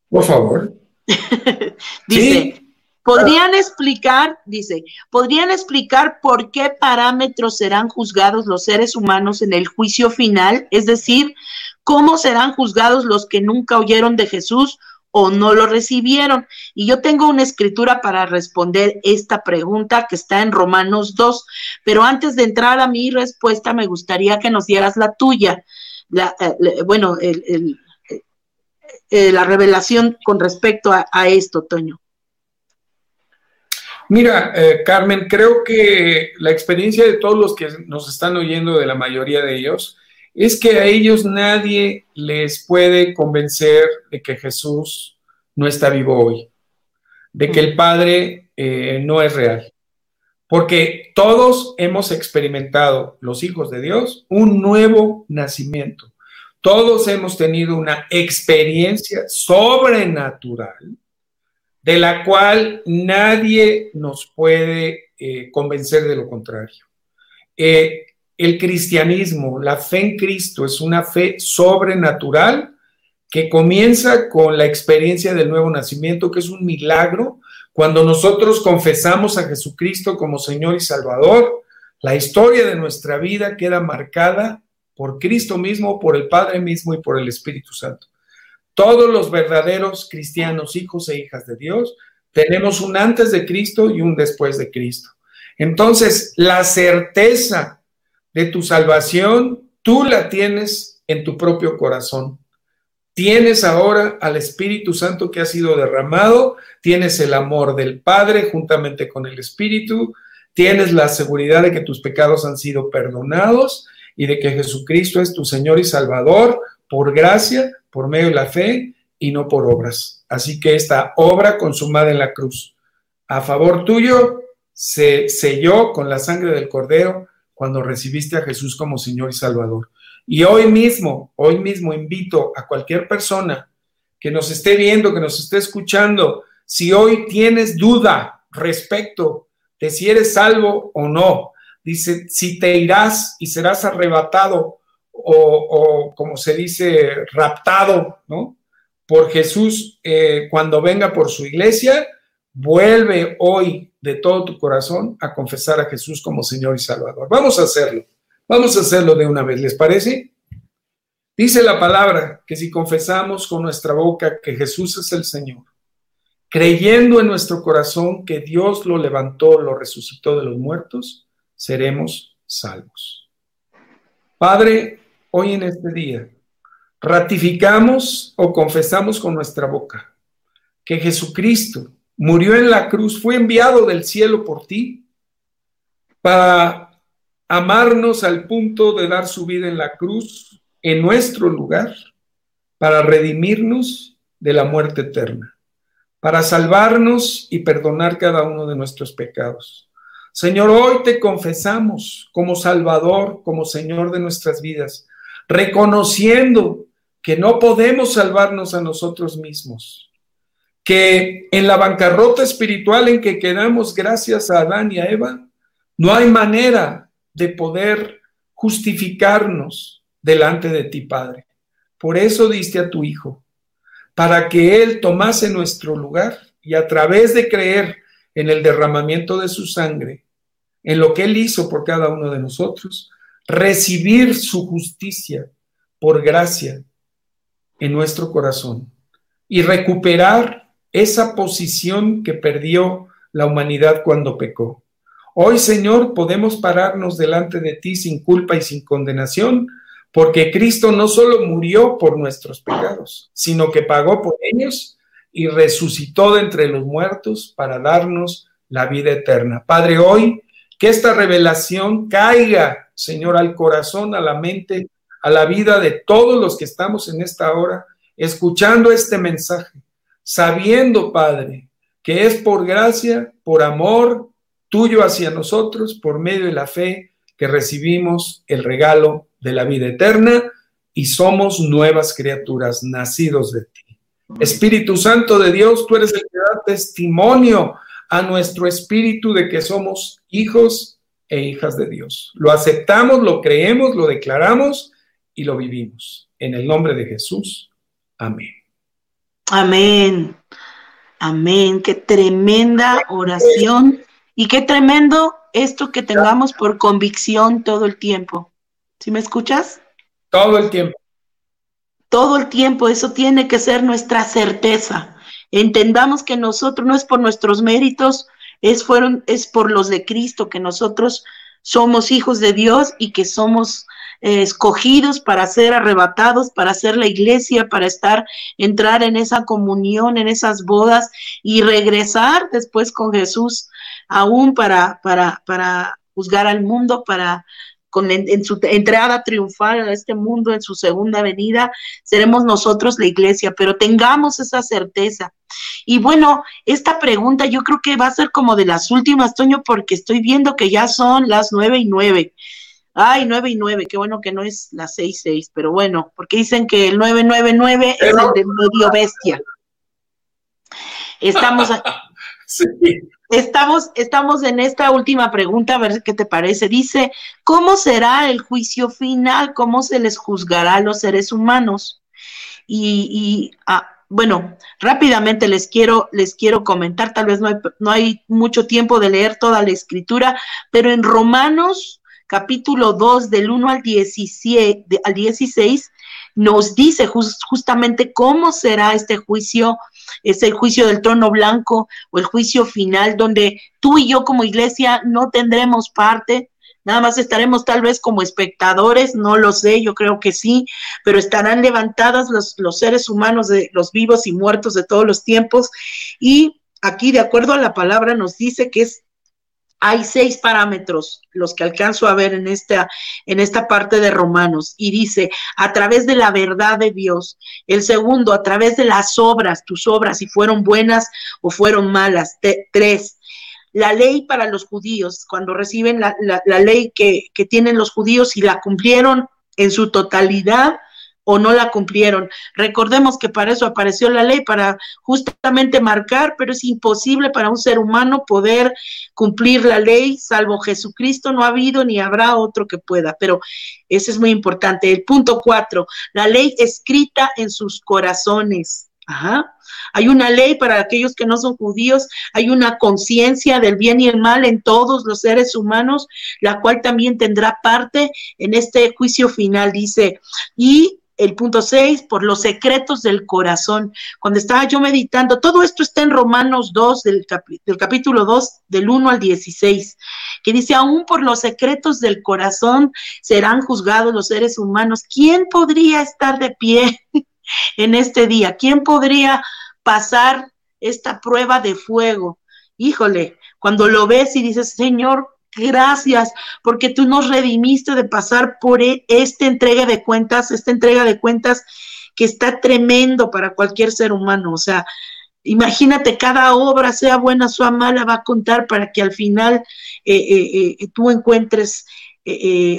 Por favor. dice, ¿podrían explicar, dice, podrían explicar por qué parámetros serán juzgados los seres humanos en el juicio final? Es decir, ¿cómo serán juzgados los que nunca oyeron de Jesús o no lo recibieron? Y yo tengo una escritura para responder esta pregunta que está en Romanos 2, pero antes de entrar a mi respuesta me gustaría que nos dieras la tuya. La, eh, bueno, el eh, la revelación con respecto a, esto, Toño? Mira, eh, Carmen, creo que la experiencia de todos los que nos están oyendo, de la mayoría de ellos, es que a ellos nadie les puede convencer de que Jesús no está vivo hoy, de que el Padre eh, no es real. Porque todos hemos experimentado, los hijos de Dios, un nuevo nacimiento. Todos hemos tenido una experiencia sobrenatural de la cual nadie nos puede eh, convencer de lo contrario. Eh, el cristianismo, la fe en Cristo es una fe sobrenatural que comienza con la experiencia del nuevo nacimiento, que es un milagro. Cuando nosotros confesamos a Jesucristo como Señor y Salvador, la historia de nuestra vida queda marcada por Cristo mismo, por el Padre mismo y por el Espíritu Santo. Todos los verdaderos cristianos, hijos e hijas de Dios, tenemos un antes de Cristo y un después de Cristo. Entonces, la certeza de tu salvación, tú la tienes en tu propio corazón. Tienes ahora al Espíritu Santo que ha sido derramado, tienes el amor del Padre juntamente con el Espíritu, tienes la seguridad de que tus pecados han sido perdonados y de que Jesucristo es tu Señor y Salvador por gracia, por medio de la fe y no por obras. Así que esta obra consumada en la cruz a favor tuyo se selló con la sangre del Cordero cuando recibiste a Jesús como Señor y Salvador. Y hoy mismo, hoy mismo invito a cualquier persona que nos esté viendo, que nos esté escuchando, si hoy tienes duda respecto de si eres salvo o no, dice, si te irás y serás arrebatado o, como se dice, raptado, ¿no? Por Jesús eh, cuando venga por su iglesia, vuelve hoy de todo tu corazón a confesar a Jesús como Señor y Salvador. Vamos a hacerlo, vamos a hacerlo de una vez, ¿les parece? Dice la palabra que si confesamos con nuestra boca que Jesús es el Señor, creyendo en nuestro corazón que Dios lo levantó, lo resucitó de los muertos, seremos salvos. Padre, hoy en este día, ratificamos o confesamos con nuestra boca que Jesucristo murió en la cruz, fue enviado del cielo por ti para amarnos al punto de dar su vida en la cruz en nuestro lugar, para redimirnos de la muerte eterna, para salvarnos y perdonar cada uno de nuestros pecados Señor, hoy te confesamos como Salvador, como Señor de nuestras vidas, reconociendo que no podemos salvarnos a nosotros mismos, que en la bancarrota espiritual en que quedamos gracias a Adán y a Eva, no hay manera de poder justificarnos delante de ti, Padre. Por eso diste a tu Hijo, para que Él tomase nuestro lugar y a través de creer en el derramamiento de su sangre, en lo que Él hizo por cada uno de nosotros, recibir su justicia por gracia en nuestro corazón y recuperar esa posición que perdió la humanidad cuando pecó. Hoy, Señor, podemos pararnos delante de ti sin culpa y sin condenación, porque Cristo no solo murió por nuestros pecados, sino que pagó por ellos y resucitó de entre los muertos para darnos la vida eterna. Padre, hoy que esta revelación caiga, Señor, al corazón, a la mente, a la vida de todos los que estamos en esta hora, escuchando este mensaje, sabiendo, Padre, que es por gracia, por amor tuyo hacia nosotros, por medio de la fe que recibimos el regalo de la vida eterna y somos nuevas criaturas nacidos de ti. Espíritu Santo de Dios, tú eres el que da testimonio a nuestro espíritu de que somos hijos e hijas de Dios. Lo aceptamos, lo creemos, lo declaramos y lo vivimos. En el nombre de Jesús. Amén. Amén. Amén. Qué tremenda oración y qué tremendo esto que tengamos por convicción todo el tiempo. ¿Sí me escuchas? Todo el tiempo. Todo el tiempo, eso tiene que ser nuestra certeza. Entendamos que nosotros no es por nuestros méritos, es, fueron, es por los de Cristo, que nosotros somos hijos de Dios y que somos eh, escogidos para ser arrebatados, para ser la iglesia, para estar, entrar en esa comunión, en esas bodas y regresar después con Jesús aún para, para, para juzgar al mundo, para con, en, su entrada triunfal a este mundo, en su segunda venida, seremos nosotros la iglesia, pero tengamos esa certeza. Y bueno, esta pregunta yo creo que va a ser como de las últimas, Toño, porque estoy viendo que ya son las nueve y nueve. Ay, nueve y nueve, qué bueno que no es las seis, seis, pero bueno, porque dicen que el nueve, nueve, nueve es el de medio bestia. Estamos, Estamos, estamos en esta última pregunta, a ver qué te parece. Dice, ¿cómo será el juicio final? ¿Cómo se les juzgará a los seres humanos? Y, ah, bueno, rápidamente les quiero, les quiero comentar, tal vez no hay, no hay mucho tiempo de leer toda la escritura, pero en Romanos capítulo 2 del 1 al 17, al 16 nos dice justamente cómo será este juicio, es el juicio del trono blanco o el juicio final, donde tú y yo como iglesia no tendremos parte, nada más estaremos tal vez como espectadores, no lo sé, yo creo que sí, pero estarán levantadas los, los seres humanos de los vivos y muertos de todos los tiempos. Y aquí de acuerdo a la palabra nos dice que es hay seis parámetros, los que alcanzo a ver en esta, en esta parte de Romanos, y dice, a través de la verdad de Dios. El segundo, a través de las obras, tus obras, si fueron buenas o fueron malas. tres, la ley para los judíos, cuando reciben la, la ley que, que tienen los judíos y la cumplieron en su totalidad, o no la cumplieron. Recordemos que para eso apareció la ley, para justamente marcar, pero es imposible para un ser humano poder cumplir la ley, salvo Jesucristo, no ha habido ni habrá otro que pueda, pero eso es muy importante. El punto cuatro, la ley escrita en sus corazones. Ajá. Hay una ley para aquellos que no son judíos, hay una conciencia del bien y el mal en todos los seres humanos, la cual también tendrá parte en este juicio final, dice, y el punto 6, por los secretos del corazón. Cuando estaba yo meditando, todo esto está en Romanos 2, del, capítulo 2, del 1 al 16, que dice, aún por los secretos del corazón serán juzgados los seres humanos. ¿Quién podría estar de pie en este día? ¿Quién podría pasar esta prueba de fuego? Híjole, cuando lo ves y dices, Señor, Gracias, porque tú nos redimiste de pasar por e, esta entrega de cuentas, esta entrega de cuentas que está tremendo para cualquier ser humano. O sea, imagínate, cada obra, sea buena o mala, va a contar para que al final eh, eh, eh, tú encuentres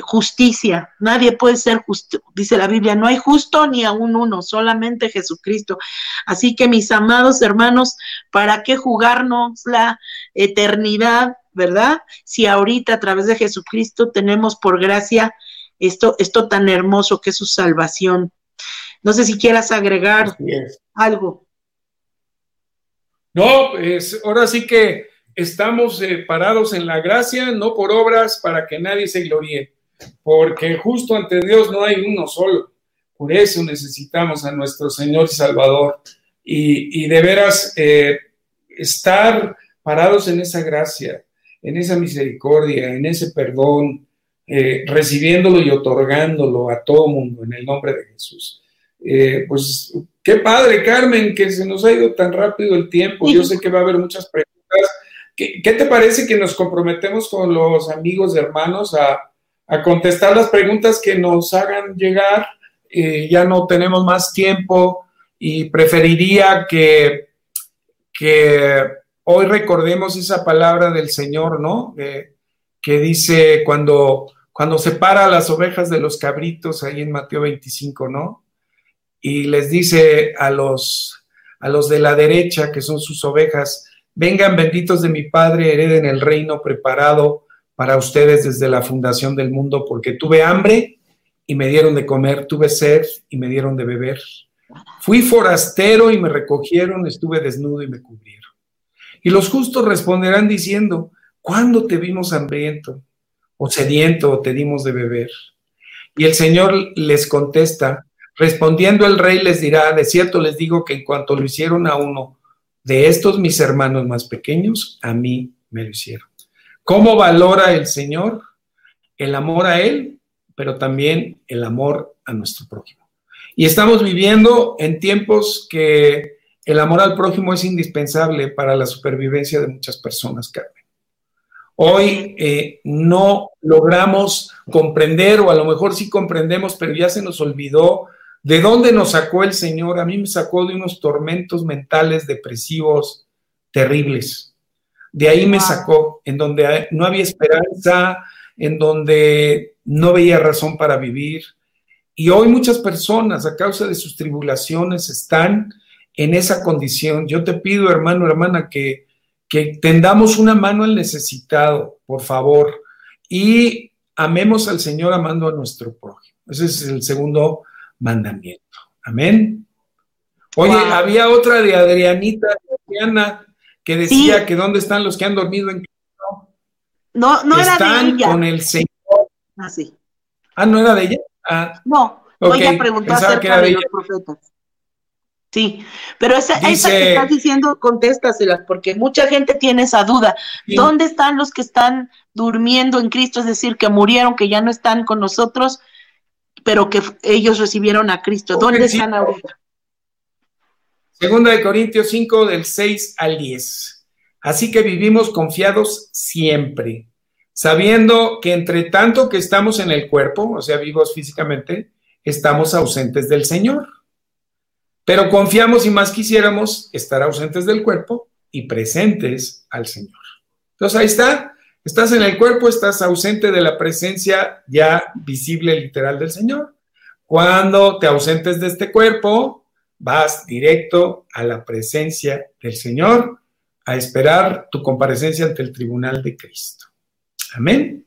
justicia. Nadie puede ser justo, dice la Biblia, no hay justo ni aún uno, solamente Jesucristo. Así que mis amados hermanos, ¿para qué jugarnos la eternidad, verdad? Si ahorita a través de Jesucristo tenemos por gracia esto, esto tan hermoso que es su salvación. No sé si quieras agregar algo. No, pues ahora sí que estamos eh, parados en la gracia, no por obras para que nadie se gloríe, porque justo ante Dios no hay uno solo. Por eso necesitamos a nuestro Señor y Salvador y, de veras eh, estar parados en esa gracia, en esa misericordia, en ese perdón, eh, recibiéndolo y otorgándolo a todo mundo en el nombre de Jesús. pues qué padre, Carmen, que se nos ha ido tan rápido el tiempo. Yo sé que va a haber muchas preguntas ¿Qué, te parece que nos comprometemos con los amigos, hermanos, a, contestar las preguntas que nos hagan llegar? Eh, ya no tenemos más tiempo y preferiría que, que hoy recordemos esa palabra del Señor, ¿no? que dice cuando, cuando separa las ovejas de los cabritos ahí en Mateo 25, ¿no? Y les dice a los, a los de la derecha, que son sus ovejas, Vengan benditos de mi Padre, hereden el reino preparado para ustedes desde la fundación del mundo, porque tuve hambre y me dieron de comer, tuve sed y me dieron de beber. Fui forastero y me recogieron, estuve desnudo y me cubrieron. Y los justos responderán diciendo, ¿cuándo te vimos hambriento o sediento o te dimos de beber? Y el Señor les contesta, respondiendo el rey les dirá, de cierto les digo que en cuanto lo hicieron a uno de estos mis hermanos más pequeños, a mí me lo hicieron. ¿Cómo valora el Señor el amor a Él, pero también el amor a nuestro prójimo? Y estamos viviendo en tiempos que el amor al prójimo es indispensable para la supervivencia de muchas personas, Carmen. Hoy eh, no logramos comprender, o a lo mejor sí comprendemos, pero ya se nos olvidó ¿De dónde nos sacó el Señor? A mí me sacó de unos tormentos mentales depresivos terribles. De ahí me sacó, en donde no había esperanza, en donde no veía razón para vivir. Y hoy muchas personas, a causa de sus tribulaciones, están en esa condición. Yo te pido, hermano, hermana, que, que tendamos una mano al necesitado, por favor, y amemos al Señor amando a nuestro prójimo. Ese es el segundo mandamiento. Amén. Oye, había otra de Adrianita, Adriana, que decía que dónde están los que han dormido en Cristo. No, no era de ella. con el Señor. Ah, sí. Ah, ¿no era de ella? Ah. No, voy a preguntar acerca de, los profetas. Sí, pero esa, esa que estás diciendo, contéstaselas, porque mucha gente tiene esa duda. ¿Dónde están los que están durmiendo en Cristo? Es decir, que murieron, que ya no están con nosotros pero que ellos recibieron a Cristo. ¿Dónde están ahora? Segunda de Corintios 5 del 6 al 10. Así que vivimos confiados siempre, sabiendo que entre tanto que estamos en el cuerpo, o sea, vivos físicamente, estamos ausentes del Señor. Pero confiamos y más quisiéramos estar ausentes del cuerpo y presentes al Señor. Entonces ahí está, Estás en el cuerpo, estás ausente de la presencia ya visible literal del Señor. Cuando te ausentes de este cuerpo, vas directo a la presencia del Señor a esperar tu comparecencia ante el tribunal de Cristo. Amén.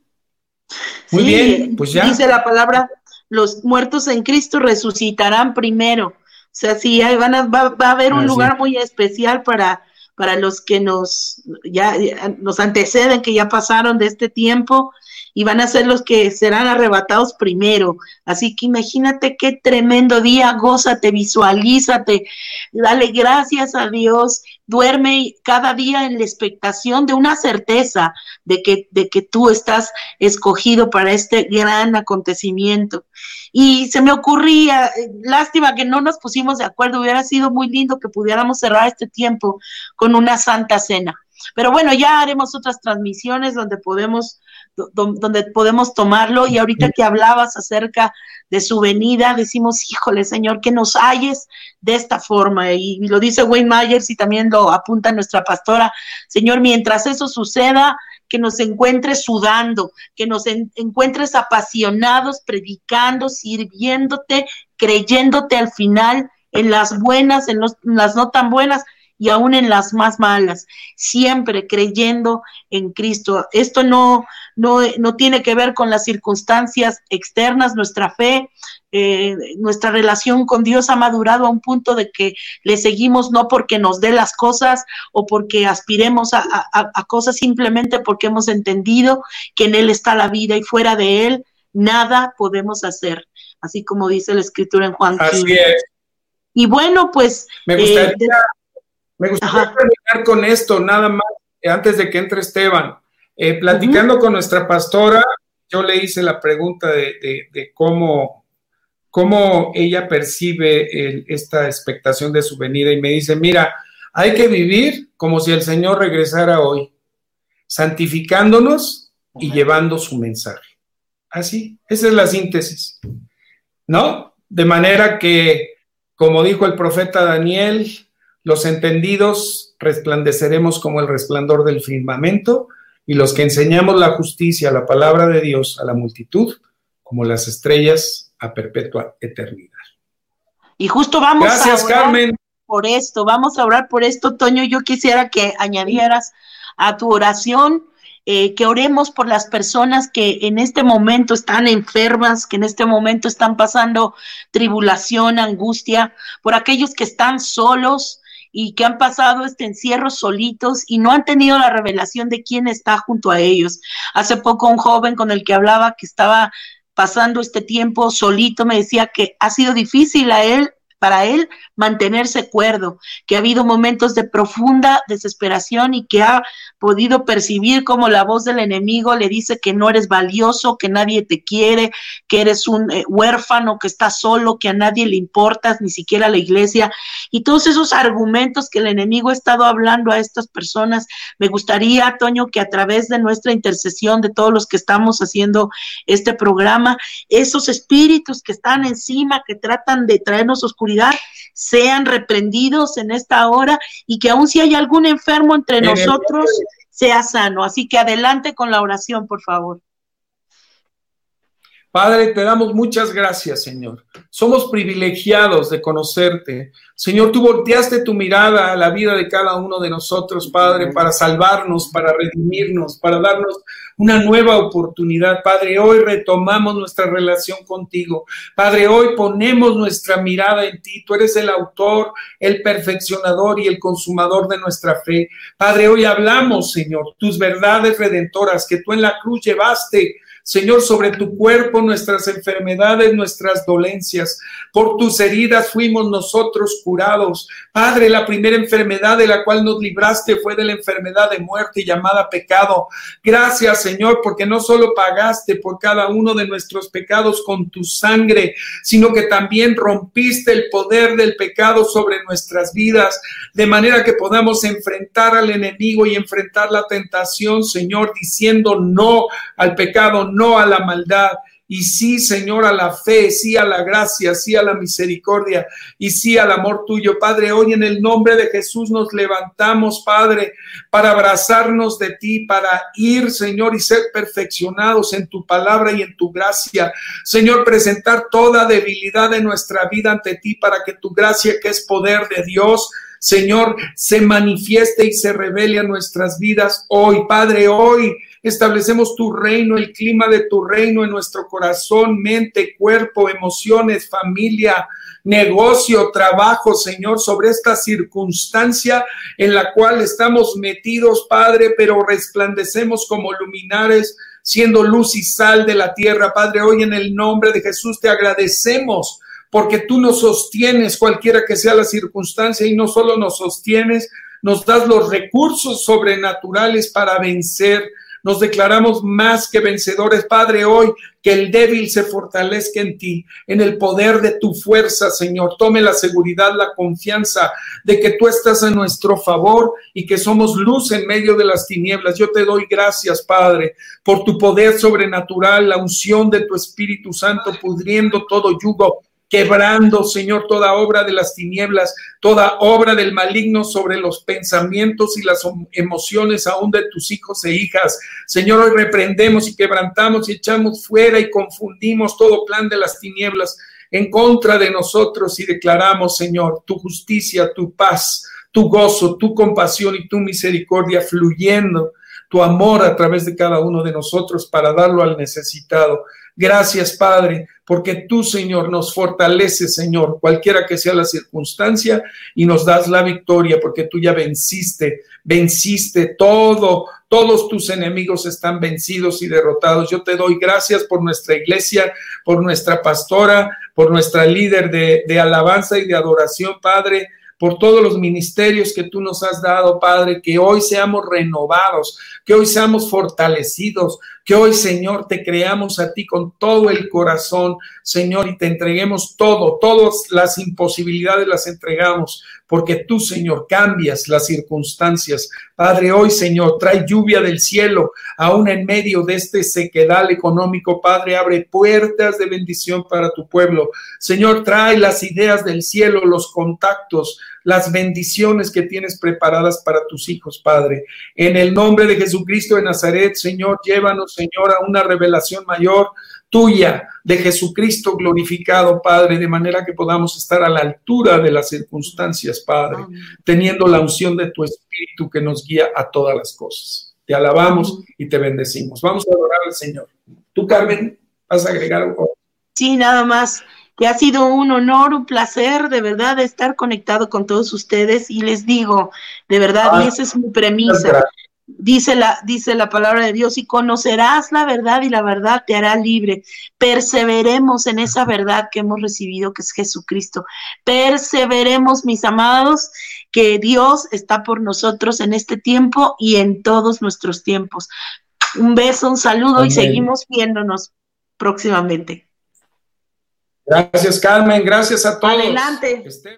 Muy bien, pues ya. Dice la palabra, los muertos en Cristo resucitarán primero. O sea, sí, van a, va, a haber un ah, lugar muy especial para para los que nos ya nos anteceden, que ya pasaron de este tiempo y van a ser los que serán arrebatados primero. Así que imagínate qué tremendo día, gózate, visualízate, dale gracias a Dios, duerme cada día en la expectación de una certeza de que, de que tú estás escogido para este gran acontecimiento. Y se me ocurría, eh, lástima que no nos pusimos de acuerdo, hubiera sido muy lindo que pudiéramos cerrar este tiempo con una santa cena. Pero bueno, ya haremos otras transmisiones donde podemos, donde podemos tomarlo. Y ahorita que hablabas acerca de su venida, decimos, híjole, Señor, que nos halles de esta forma. Y, lo dice Wayne Myers y también lo apunta nuestra pastora. Señor, mientras eso suceda, que nos encuentres sudando, que nos encuentres apasionados, predicando, sirviéndote, creyéndote al final en las buenas, en, en las no tan buenas, y aún en las más malas, siempre creyendo en Cristo. Esto no, no, no tiene que ver con las circunstancias externas, nuestra fe, eh, nuestra relación con Dios ha madurado a un punto de que le seguimos no porque nos dé las cosas o porque aspiremos a, a cosas, simplemente porque hemos entendido que en Él está la vida y fuera de Él nada podemos hacer, así como dice la escritura en Juan. Así es. Y bueno, pues... Me gustaría, eh, me gustaría terminar con esto, nada más, eh, antes de que entre Esteban. Eh, platicando con nuestra pastora, yo le hice la pregunta de, cómo, cómo, ella percibe esta expectación de su venida y me dice, mira, hay que vivir como si el Señor regresara hoy, santificándonos y llevando su mensaje. Así, esa es la síntesis, ¿no? De manera que, como dijo el profeta Daniel, los entendidos resplandeceremos como el resplandor del firmamento, y los que enseñamos la justicia, la palabra de Dios a la multitud, como las estrellas a perpetua eternidad. Y justo vamos a orar Carmen. por esto, vamos a orar por esto, Toño. Yo quisiera que añadieras a tu oración eh, que oremos por las personas que en este momento están enfermas, que en este momento están pasando tribulación, angustia, por aquellos que están solos, y que han pasado este encierro solitos y no han tenido la revelación de quién está junto a ellos. Hace poco un joven con el que hablaba que estaba pasando este tiempo solito me decía que ha sido difícil a él para él mantenerse cuerdo, que ha habido momentos de profunda desesperación y que ha podido percibir como la voz del enemigo le dice que no eres valioso, que nadie te quiere, que eres un eh, huérfano, que estás solo, que a nadie le importas, ni siquiera a la iglesia. Y todos esos argumentos que el enemigo ha estado hablando a estas personas, me gustaría, Toño, que a través de nuestra intercesión, de todos los que estamos haciendo este programa, esos espíritus que están encima, que tratan de traernos oscuridad, sean reprendidos en esta hora y que aun si hay algún enfermo entre nosotros, sea sano. Así que adelante con la oración, por favor. Padre, te damos muchas gracias, Señor. Somos privilegiados de conocerte. Señor, tú volteaste tu mirada a la vida de cada uno de nosotros, Padre, para salvarnos, para redimirnos, para darnos una nueva oportunidad. Padre, hoy retomamos nuestra relación contigo. Padre, hoy ponemos nuestra mirada en ti. Tú eres el autor, el perfeccionador y el consumador de nuestra fe. Padre, hoy hablamos, Señor, tus verdades redentoras que tú en la cruz llevaste Señor, sobre tu cuerpo nuestras enfermedades, nuestras dolencias. Por tus heridas fuimos nosotros curados. Padre, la primera enfermedad de la cual nos libraste fue de la enfermedad de muerte llamada pecado. Gracias, Señor, porque no solo pagaste por cada uno de nuestros pecados con tu sangre, sino que también rompiste el poder del pecado sobre nuestras vidas, de manera que podamos enfrentar al enemigo y enfrentar la tentación, Señor, diciendo no al pecado, no a la maldad. Y sí, Señor, a la fe, sí a la gracia, sí a la misericordia y sí al amor tuyo. Padre, hoy en el nombre de Jesús nos levantamos, Padre, para abrazarnos de ti, para ir, Señor, y ser perfeccionados en tu palabra y en tu gracia. Señor, presentar toda debilidad de nuestra vida ante ti para que tu gracia, que es poder de Dios, Señor, se manifieste y se revele a nuestras vidas hoy. Padre, hoy establecemos tu reino, el clima de tu reino en nuestro corazón, mente, cuerpo, emociones, familia, negocio, trabajo, Señor, sobre esta circunstancia en la cual estamos metidos, Padre, pero resplandecemos como luminares, siendo luz y sal de la tierra. Padre, hoy en el nombre de Jesús te agradecemos porque tú nos sostienes cualquiera que sea la circunstancia y no solo nos sostienes, nos das los recursos sobrenaturales para vencer nos declaramos más que vencedores. Padre, hoy que el débil se fortalezca en ti, en el poder de tu fuerza, Señor. Tome la seguridad, la confianza de que tú estás a nuestro favor y que somos luz en medio de las tinieblas. Yo te doy gracias, Padre, por tu poder sobrenatural, la unción de tu Espíritu Santo, pudriendo todo yugo quebrando, Señor, toda obra de las tinieblas, toda obra del maligno sobre los pensamientos y las emociones aún de tus hijos e hijas. Señor, hoy reprendemos y quebrantamos y echamos fuera y confundimos todo plan de las tinieblas en contra de nosotros y declaramos, Señor, tu justicia, tu paz, tu gozo, tu compasión y tu misericordia fluyendo, tu amor a través de cada uno de nosotros para darlo al necesitado. Gracias, Padre, porque tú, Señor, nos fortaleces, Señor, cualquiera que sea la circunstancia, y nos das la victoria, porque tú ya venciste, venciste todo, todos tus enemigos están vencidos y derrotados. Yo te doy gracias por nuestra iglesia, por nuestra pastora, por nuestra líder de, de alabanza y de adoración, Padre por todos los ministerios que tú nos has dado, Padre, que hoy seamos renovados, que hoy seamos fortalecidos, que hoy, Señor, te creamos a ti con todo el corazón, Señor, y te entreguemos todo, todas las imposibilidades las entregamos, porque tú, Señor, cambias las circunstancias. Padre, hoy, Señor, trae lluvia del cielo, aún en medio de este sequedal económico. Padre, abre puertas de bendición para tu pueblo. Señor, trae las ideas del cielo, los contactos, las bendiciones que tienes preparadas para tus hijos, Padre. En el nombre de Jesucristo de Nazaret, Señor, llévanos, Señor, a una revelación mayor tuya de Jesucristo glorificado, Padre, de manera que podamos estar a la altura de las circunstancias, Padre, teniendo la unción de tu Espíritu que nos guía a todas las cosas. Te alabamos y te bendecimos. Vamos a adorar al Señor. Tú, Carmen, vas a agregar algo. Sí, nada más que ha sido un honor, un placer de verdad estar conectado con todos ustedes y les digo, de verdad, y esa es mi premisa. Dice la, dice la palabra de Dios, y conocerás la verdad y la verdad te hará libre. Perseveremos en esa verdad que hemos recibido, que es Jesucristo. Perseveremos, mis amados, que Dios está por nosotros en este tiempo y en todos nuestros tiempos. Un beso, un saludo y seguimos viéndonos próximamente. Gracias, Carmen. Gracias a todos. Adelante.